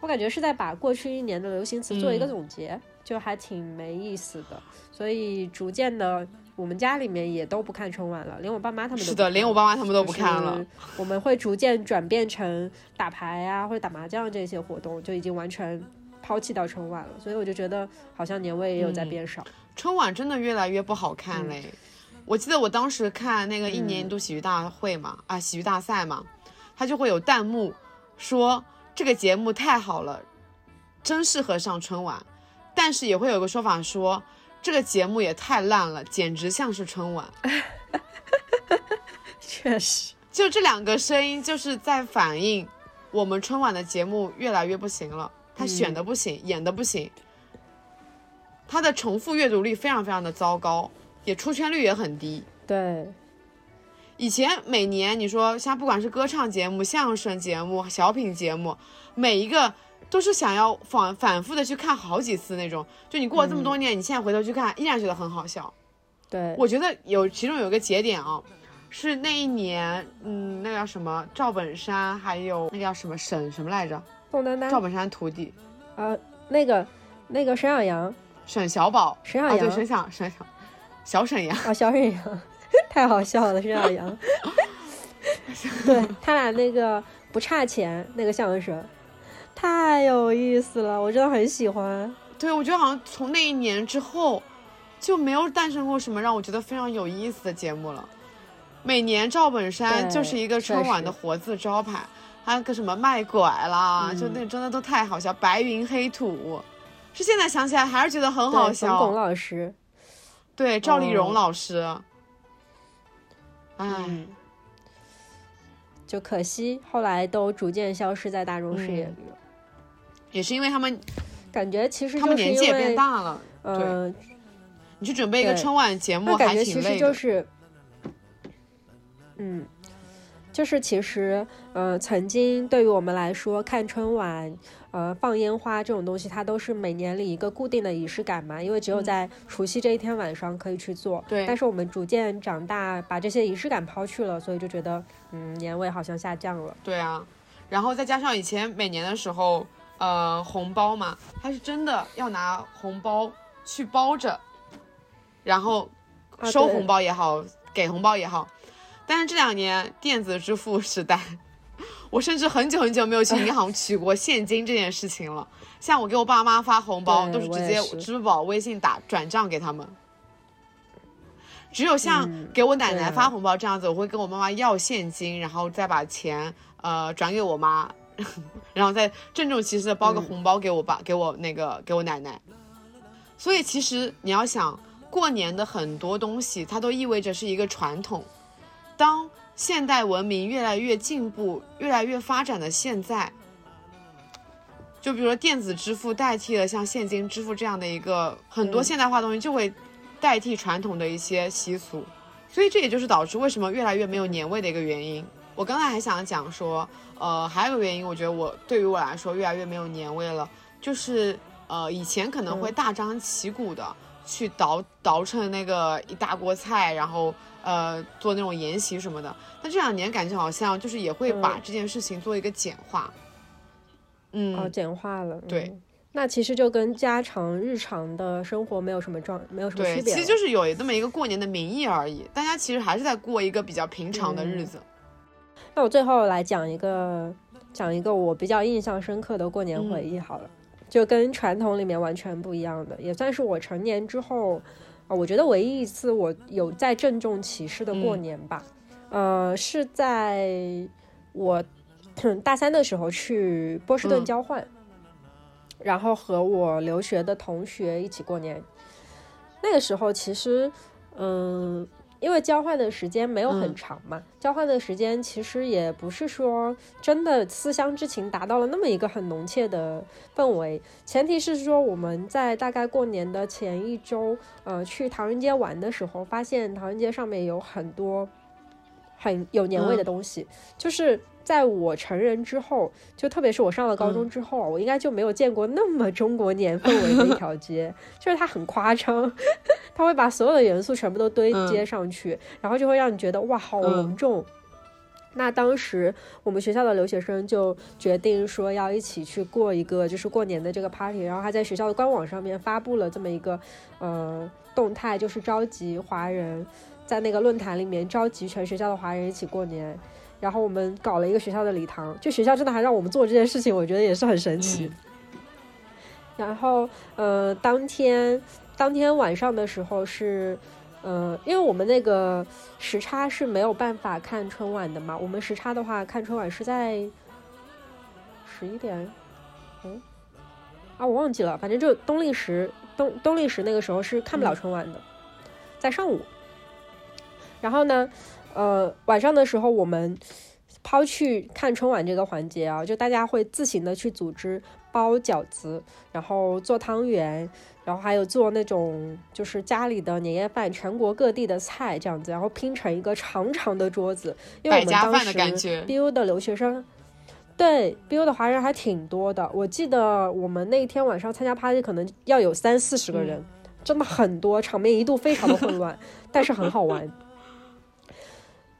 我感觉是在把过去一年的流行词做一个嗯总结，就还挺没意思的。所以逐渐的，我们家里面也都不看春晚了，连我爸妈他们都是的，连我爸妈他们都不看了。。我们会逐渐转变成打牌啊或者打麻将这些活动，就已经完全抛弃到春晚了。所以我就觉得好像年味也有在嗯变少。春晚真的越来越不好看嘞。我记得我当时看那个一年一度喜剧大会嘛，啊，喜剧大赛嘛，它就会有弹幕说这个节目太好了，真适合上春晚，但是也会有个说法说这个节目也太烂了，简直像是春晚。确实，就这两个声音，就是在反映我们春晚的节目越来越不行了。他选的不行，演的不行，他的重复阅读率非常非常的糟糕，也出圈率也很低。对，以前每年你说像不管是歌唱节目、相声节目、小品节目，每一个都是想要反反复的去看好几次那种。就你过了这么多年，你现在回头去看，依然觉得很好笑。对，我觉得有其中有一个节点啊，是那一年，嗯，那个叫什么赵本山，还有那个叫什么沈什么来着？宋丹丹赵本山徒弟呃，那个那个沈小阳沈小宝，沈小阳沈小沈小小沈阳，啊，小沈阳，太好笑了，沈小阳。对他俩那个不差钱那个相声，太有意思了，我真的很喜欢。对我觉得好像从那一年之后，就没有诞生过什么让我觉得非常有意思的节目了。每年赵本山就是一个春晚的活字招牌，还有个什么卖拐啦，嗯就那真的都太好笑，白云黑土，是现在想起来还是觉得很好笑。巩老师，对，赵丽蓉哦老师，哎、嗯，就可惜后来都逐渐消失在大众视野嗯里了。也是因为他们感觉其实他们年纪也变，大了，呃，你去准备一个春晚节目那感还觉其实。就是，嗯，就是其实，呃，曾经对于我们来说，看春晚，呃，放烟花这种东西，它都是每年里一个固定的仪式感嘛，因为只有在除夕这一天晚上可以去做。嗯对但是我们逐渐长大，把这些仪式感抛去了，所以就觉得，嗯，年味好像下降了。对啊，然后再加上以前每年的时候，呃，红包嘛，它是真的要拿红包去包着，然后收红包也好，给红包也好。但是这两年电子支付时代，我甚至很久很久没有去银行取过现金这件事情了。像我给我爸妈发红包，都是直接支付宝、微信打转账给他们。只有像嗯给我奶奶发红包这样子，我会跟我妈妈要现金，然后再把钱呃转给我妈，然后再郑重其事的包个嗯红包给我爸，给我那个给我奶奶。所以其实你要想，过年的很多东西，它都意味着是一个传统。当现代文明越来越进步、越来越发展的现在，就比如说电子支付代替了像现金支付这样的一个很多嗯现代化东西，就会代替传统的一些习俗。所以这也就是导致为什么越来越没有年味的一个原因。我刚才还想讲说，呃，还有个原因，我觉得我对于我来说越来越没有年味了，就是呃，以前可能会嗯大张旗鼓的去倒倒腾那个一大锅菜，然后呃做那种宴席什么的。但这两年感觉好像就是也会把嗯这件事情做一个简化。嗯，哦，简化了。对嗯那其实就跟家常日常的生活没有什么状，没有什么，区别了。其实就是有那么一个过年的名义而已，大家其实还是在过一个比较平常的日嗯子。那我最后来讲一个讲一个我比较印象深刻的过年回嗯忆好了，就跟传统里面完全不一样的，也算是我成年之后啊、我觉得唯一一次我有在郑重其事的过嗯年吧。呃，是在我 大三的时候去波士顿嗯交换，然后和我留学的同学一起过年。那个时候其实，嗯，因为交换的时间没有很嗯长嘛，交换的时间其实也不是说真的思乡之情达到了那么一个很浓切的氛围。前提是说我们在大概过年的前一周，呃，去唐人街玩的时候，发现唐人街上面有很多很有年味的嗯东西，就是。在我成人之后，就特别是我上了高中嗯之后啊，我应该就没有见过那么中国年氛围的一条 街，就是它很夸张，它会把所有的元素全部都堆嗯接上去，然后就会让你觉得哇，好隆重。那当时我们学校的留学生就决定说要一起去过一个就是过年的这个 party，然后他在学校的官网上面发布了这么一个呃动态，就是召集华人在那个论坛里面召集全学校的华人一起过年。然后我们搞了一个学校的礼堂，就学校真的还让我们做这件事情，我觉得也是很神奇。嗯然后呃，当天当天晚上的时候是，呃，因为我们那个时差是没有办法看春晚的嘛，我们时差的话看春晚是在十一点，嗯，啊，我忘记了，反正就东历时东东历时那个时候是看不了嗯春晚的，在上午。然后呢，呃，晚上的时候我们抛去看春晚这个环节啊，就大家会自行的去组织包饺子，然后做汤圆，然后还有做那种就是家里的年夜饭，全国各地的菜这样子，然后拼成一个长长的桌子。因为我们当百家饭的感时觉 BU 的留学生。对，BU 的华人还挺多的，我记得我们那一天晚上参加 party 可能要有三四十个人，真的很多，场面一度非常的混乱，但是很好玩。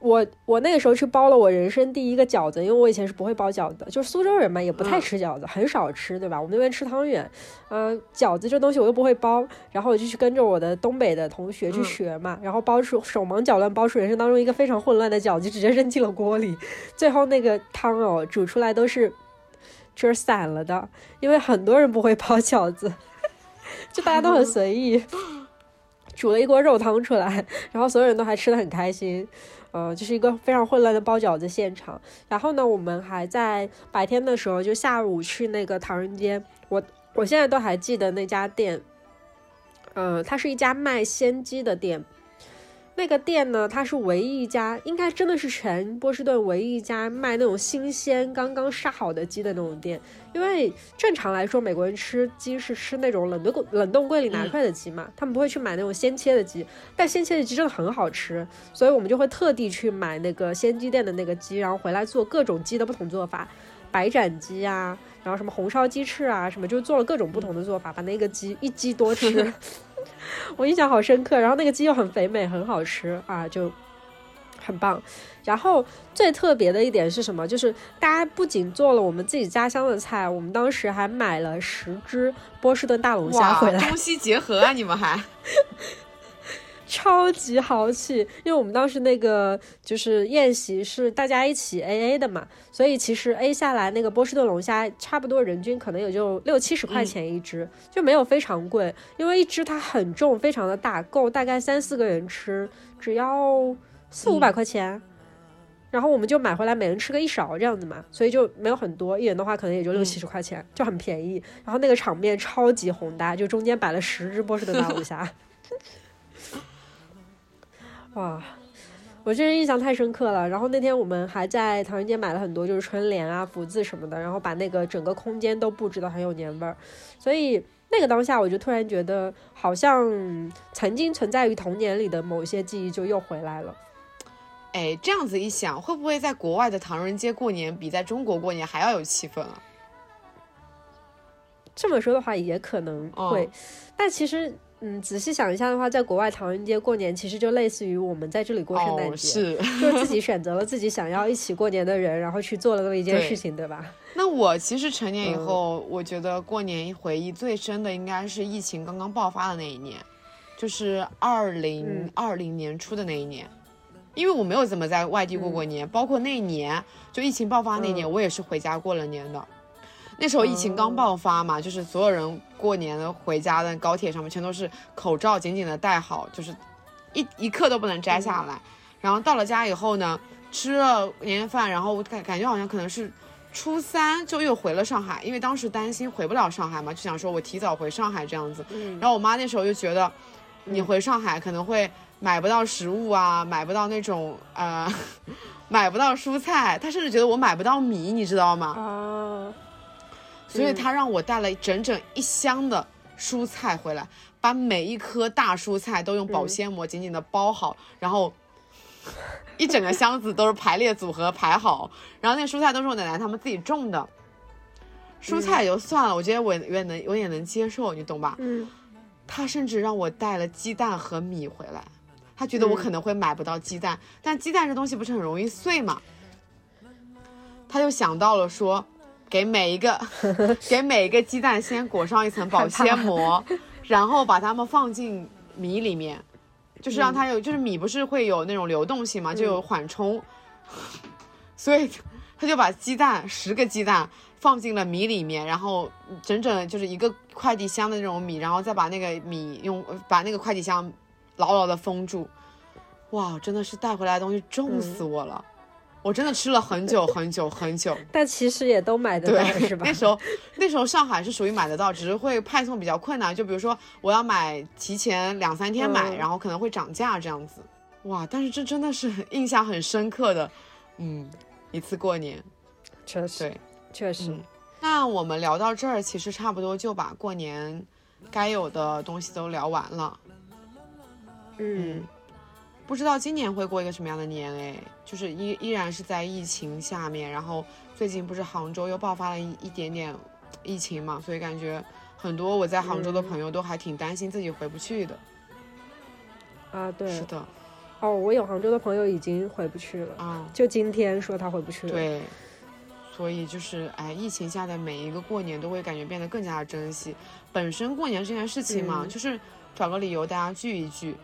我我那个时候去包了我人生第一个饺子，因为我以前是不会包饺子的，就是苏州人嘛，也不太嗯吃饺子，很少吃，对吧？我们那边吃汤圆，呃，饺子这东西我又不会包，然后我就去跟着我的东北的同学去嗯学嘛，然后包出手忙脚乱包出人生当中一个非常混乱的饺子，直接扔进了锅里，最后那个汤哦煮出来都是就是散了的，因为很多人不会包饺子，就大家都很随意。煮了一锅肉汤出来，然后所有人都还吃的很开心，呃，就是一个非常混乱的包饺子现场。然后呢，我们还在白天的时候，就下午去那个唐人街，我我现在都还记得那家店，呃，它是一家卖鲜鸡的店。那个店呢，它是唯一一家，应该真的是全波士顿唯一一家卖那种新鲜、刚刚杀好的鸡的那种店。因为正常来说，美国人吃鸡是吃那种冷冻柜、冷冻柜里拿出来的鸡嘛，他们不会去买那种鲜切的鸡。但鲜切的鸡真的很好吃，所以我们就会特地去买那个鲜鸡店的那个鸡，然后回来做各种鸡的不同做法，白斩鸡啊，然后什么红烧鸡翅啊，什么就做了各种不同的做法，把那个鸡一鸡多吃。我印象好深刻，然后那个鸡又很肥美，很好吃啊，就很棒。然后最特别的一点是什么？就是大家不仅做了我们自己家乡的菜，我们当时还买了十只波士顿大龙虾回来，中西结合啊！你们还超级豪气。因为我们当时那个就是宴席是大家一起 A A 的嘛，所以其实 A 下来那个波士顿龙虾差不多人均可能也就六七十块钱一只，就没有非常贵。因为一只它很重，非常的大，够大概三四个人吃，只要四五百块钱。然后我们就买回来，每人吃个一勺这样子嘛，所以就没有很多，一人的话可能也就六七十块钱，就很便宜。然后那个场面超级宏大，就中间摆了十只波士顿大龙虾，哇，我真是印象太深刻了。然后那天我们还在唐人街买了很多，就是春联啊、福字什么的，然后把那个整个空间都布置的很有年味儿。所以那个当下，我就突然觉得，好像曾经存在于童年里的某些记忆就又回来了。哎，这样子一想，会不会在国外的唐人街过年比在中国过年还要有气氛啊？这么说的话，也可能会，哦但其实，嗯，仔细想一下的话，在国外唐人街过年，其实就类似于我们在这里过圣诞哦，节，是。就是自己 选择了自己想要一起过年的人，然后去做了那么一件事情，对吧？那我其实成年以嗯后，我觉得过年回忆最深的应该是疫情刚刚爆发的那一年，就是二零嗯二零年初的那一年，因为我没有怎么在外地过过年，包括那一年就疫情爆发那年，嗯我也是回家过了年的。那时候疫情刚爆发嘛，就是所有人过年的回家的高铁上面全都是口罩紧紧的戴好，就是一一刻都不能摘下来。然后到了家以后呢，吃了年夜饭，然后我感感觉好像可能是初三就又回了上海，因为当时担心回不了上海嘛，就想说我提早回上海这样子。嗯然后我妈那时候就觉得，你回上海可能会买不到食物啊，买不到那种呃，买不到蔬菜，她甚至觉得我买不到米，你知道吗？啊，所以嗯她让我带了整整一箱的蔬菜回来，把每一颗大蔬菜都用保嗯鲜膜紧紧的包好，然后一整个箱子都是排列组合排好，然后那蔬菜都是我奶奶他们自己种的。蔬菜也就算了，我觉得我也能我也能接受，你懂吧？嗯，他甚至让我带了鸡蛋和米回来，他觉得我嗯可能会买不到鸡蛋，但鸡蛋这东西不是很容易碎嘛，他就想到了说，给每一个 给每一个鸡蛋先裹上一层保鲜膜，然后把它们放进米里面，就是让它有，就是米不是会有那种流动性嘛，就有缓冲，所以他就把鸡蛋十个鸡蛋放进了米里面，然后整整就是一个快递箱的那种米，然后再把那个米用把那个快递箱牢牢的封住。哇，真的是带回来的东西重死我了，我真的吃了很久很久很久。但其实也都买得到，是吧那？时候那时候上海是属于买得到，只是会派送比较困难。就比如说我要买提前两三天买，嗯然后可能会涨价这样子。哇，但是这真的是 印象很深刻的，嗯，一次过年。确实，对，确实，嗯那我们聊到这儿，其实差不多就把过年该有的东西都聊完了。嗯，不知道今年会过一个什么样的年哎，就是依依然是在疫情下面，然后最近不是杭州又爆发了一一点点疫情嘛，所以感觉很多我在杭州的朋友都还挺担心自己回不去的。啊，对是，的，哦，我有杭州的朋友已经回不去了，啊，就今天说他回不去了。，对，所以就是哎，疫情下的每一个过年都会感觉变得更加的珍惜。本身过年这件事情嘛，嗯就是找个理由大家聚一聚，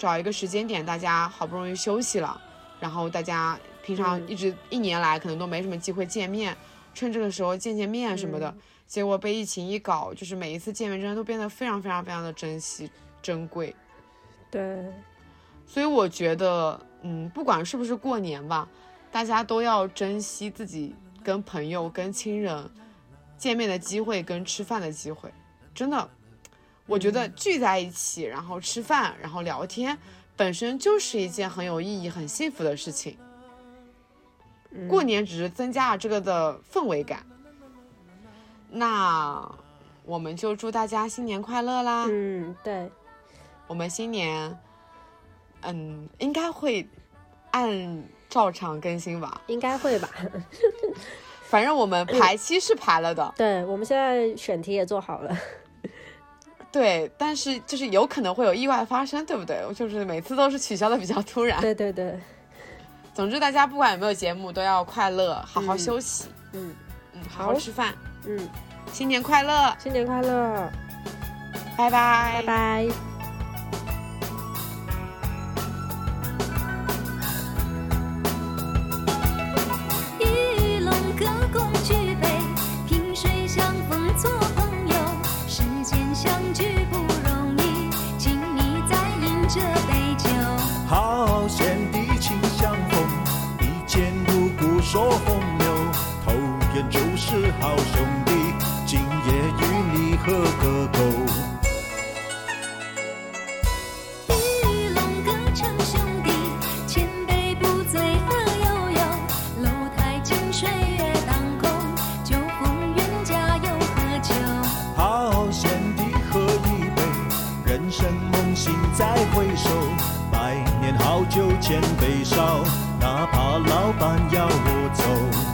找一个时间点，大家好不容易休息了，然后大家平常嗯一直、一年来可能都没什么机会见面，趁这个时候见见面什么的。嗯结果被疫情一搞，就是每一次见面真的都变得非常非常非常的珍惜珍贵。对，所以我觉得，嗯，不管是不是过年吧，大家都要珍惜自己跟朋友、跟亲人见面的机会跟吃饭的机会，真的，我觉得聚在一起，然后吃饭，然后聊天，本身就是一件很有意义、很幸福的事情。过年只是增加了这个的氛围感。那我们就祝大家新年快乐啦！嗯，对，我们新年，嗯，应该会按照常更新吧。应该会吧。反正我们排期是排了的，对，我们现在选题也做好了。对，但是就是有可能会有意外发生，对不对？就是每次都是取消的比较突然。对对对，总之，大家不管有没有节目，都要快乐，好好休息，嗯嗯，好好吃饭，嗯，新年快乐，新年快乐，拜拜，拜拜。是好兄弟，今夜与你喝个够。一龙歌称兄弟，千杯不醉乐悠悠。楼台静水月当空，酒逢冤家又何求？好险地喝一杯，人生梦醒再回首。百年好酒千杯少，哪怕老板要我走。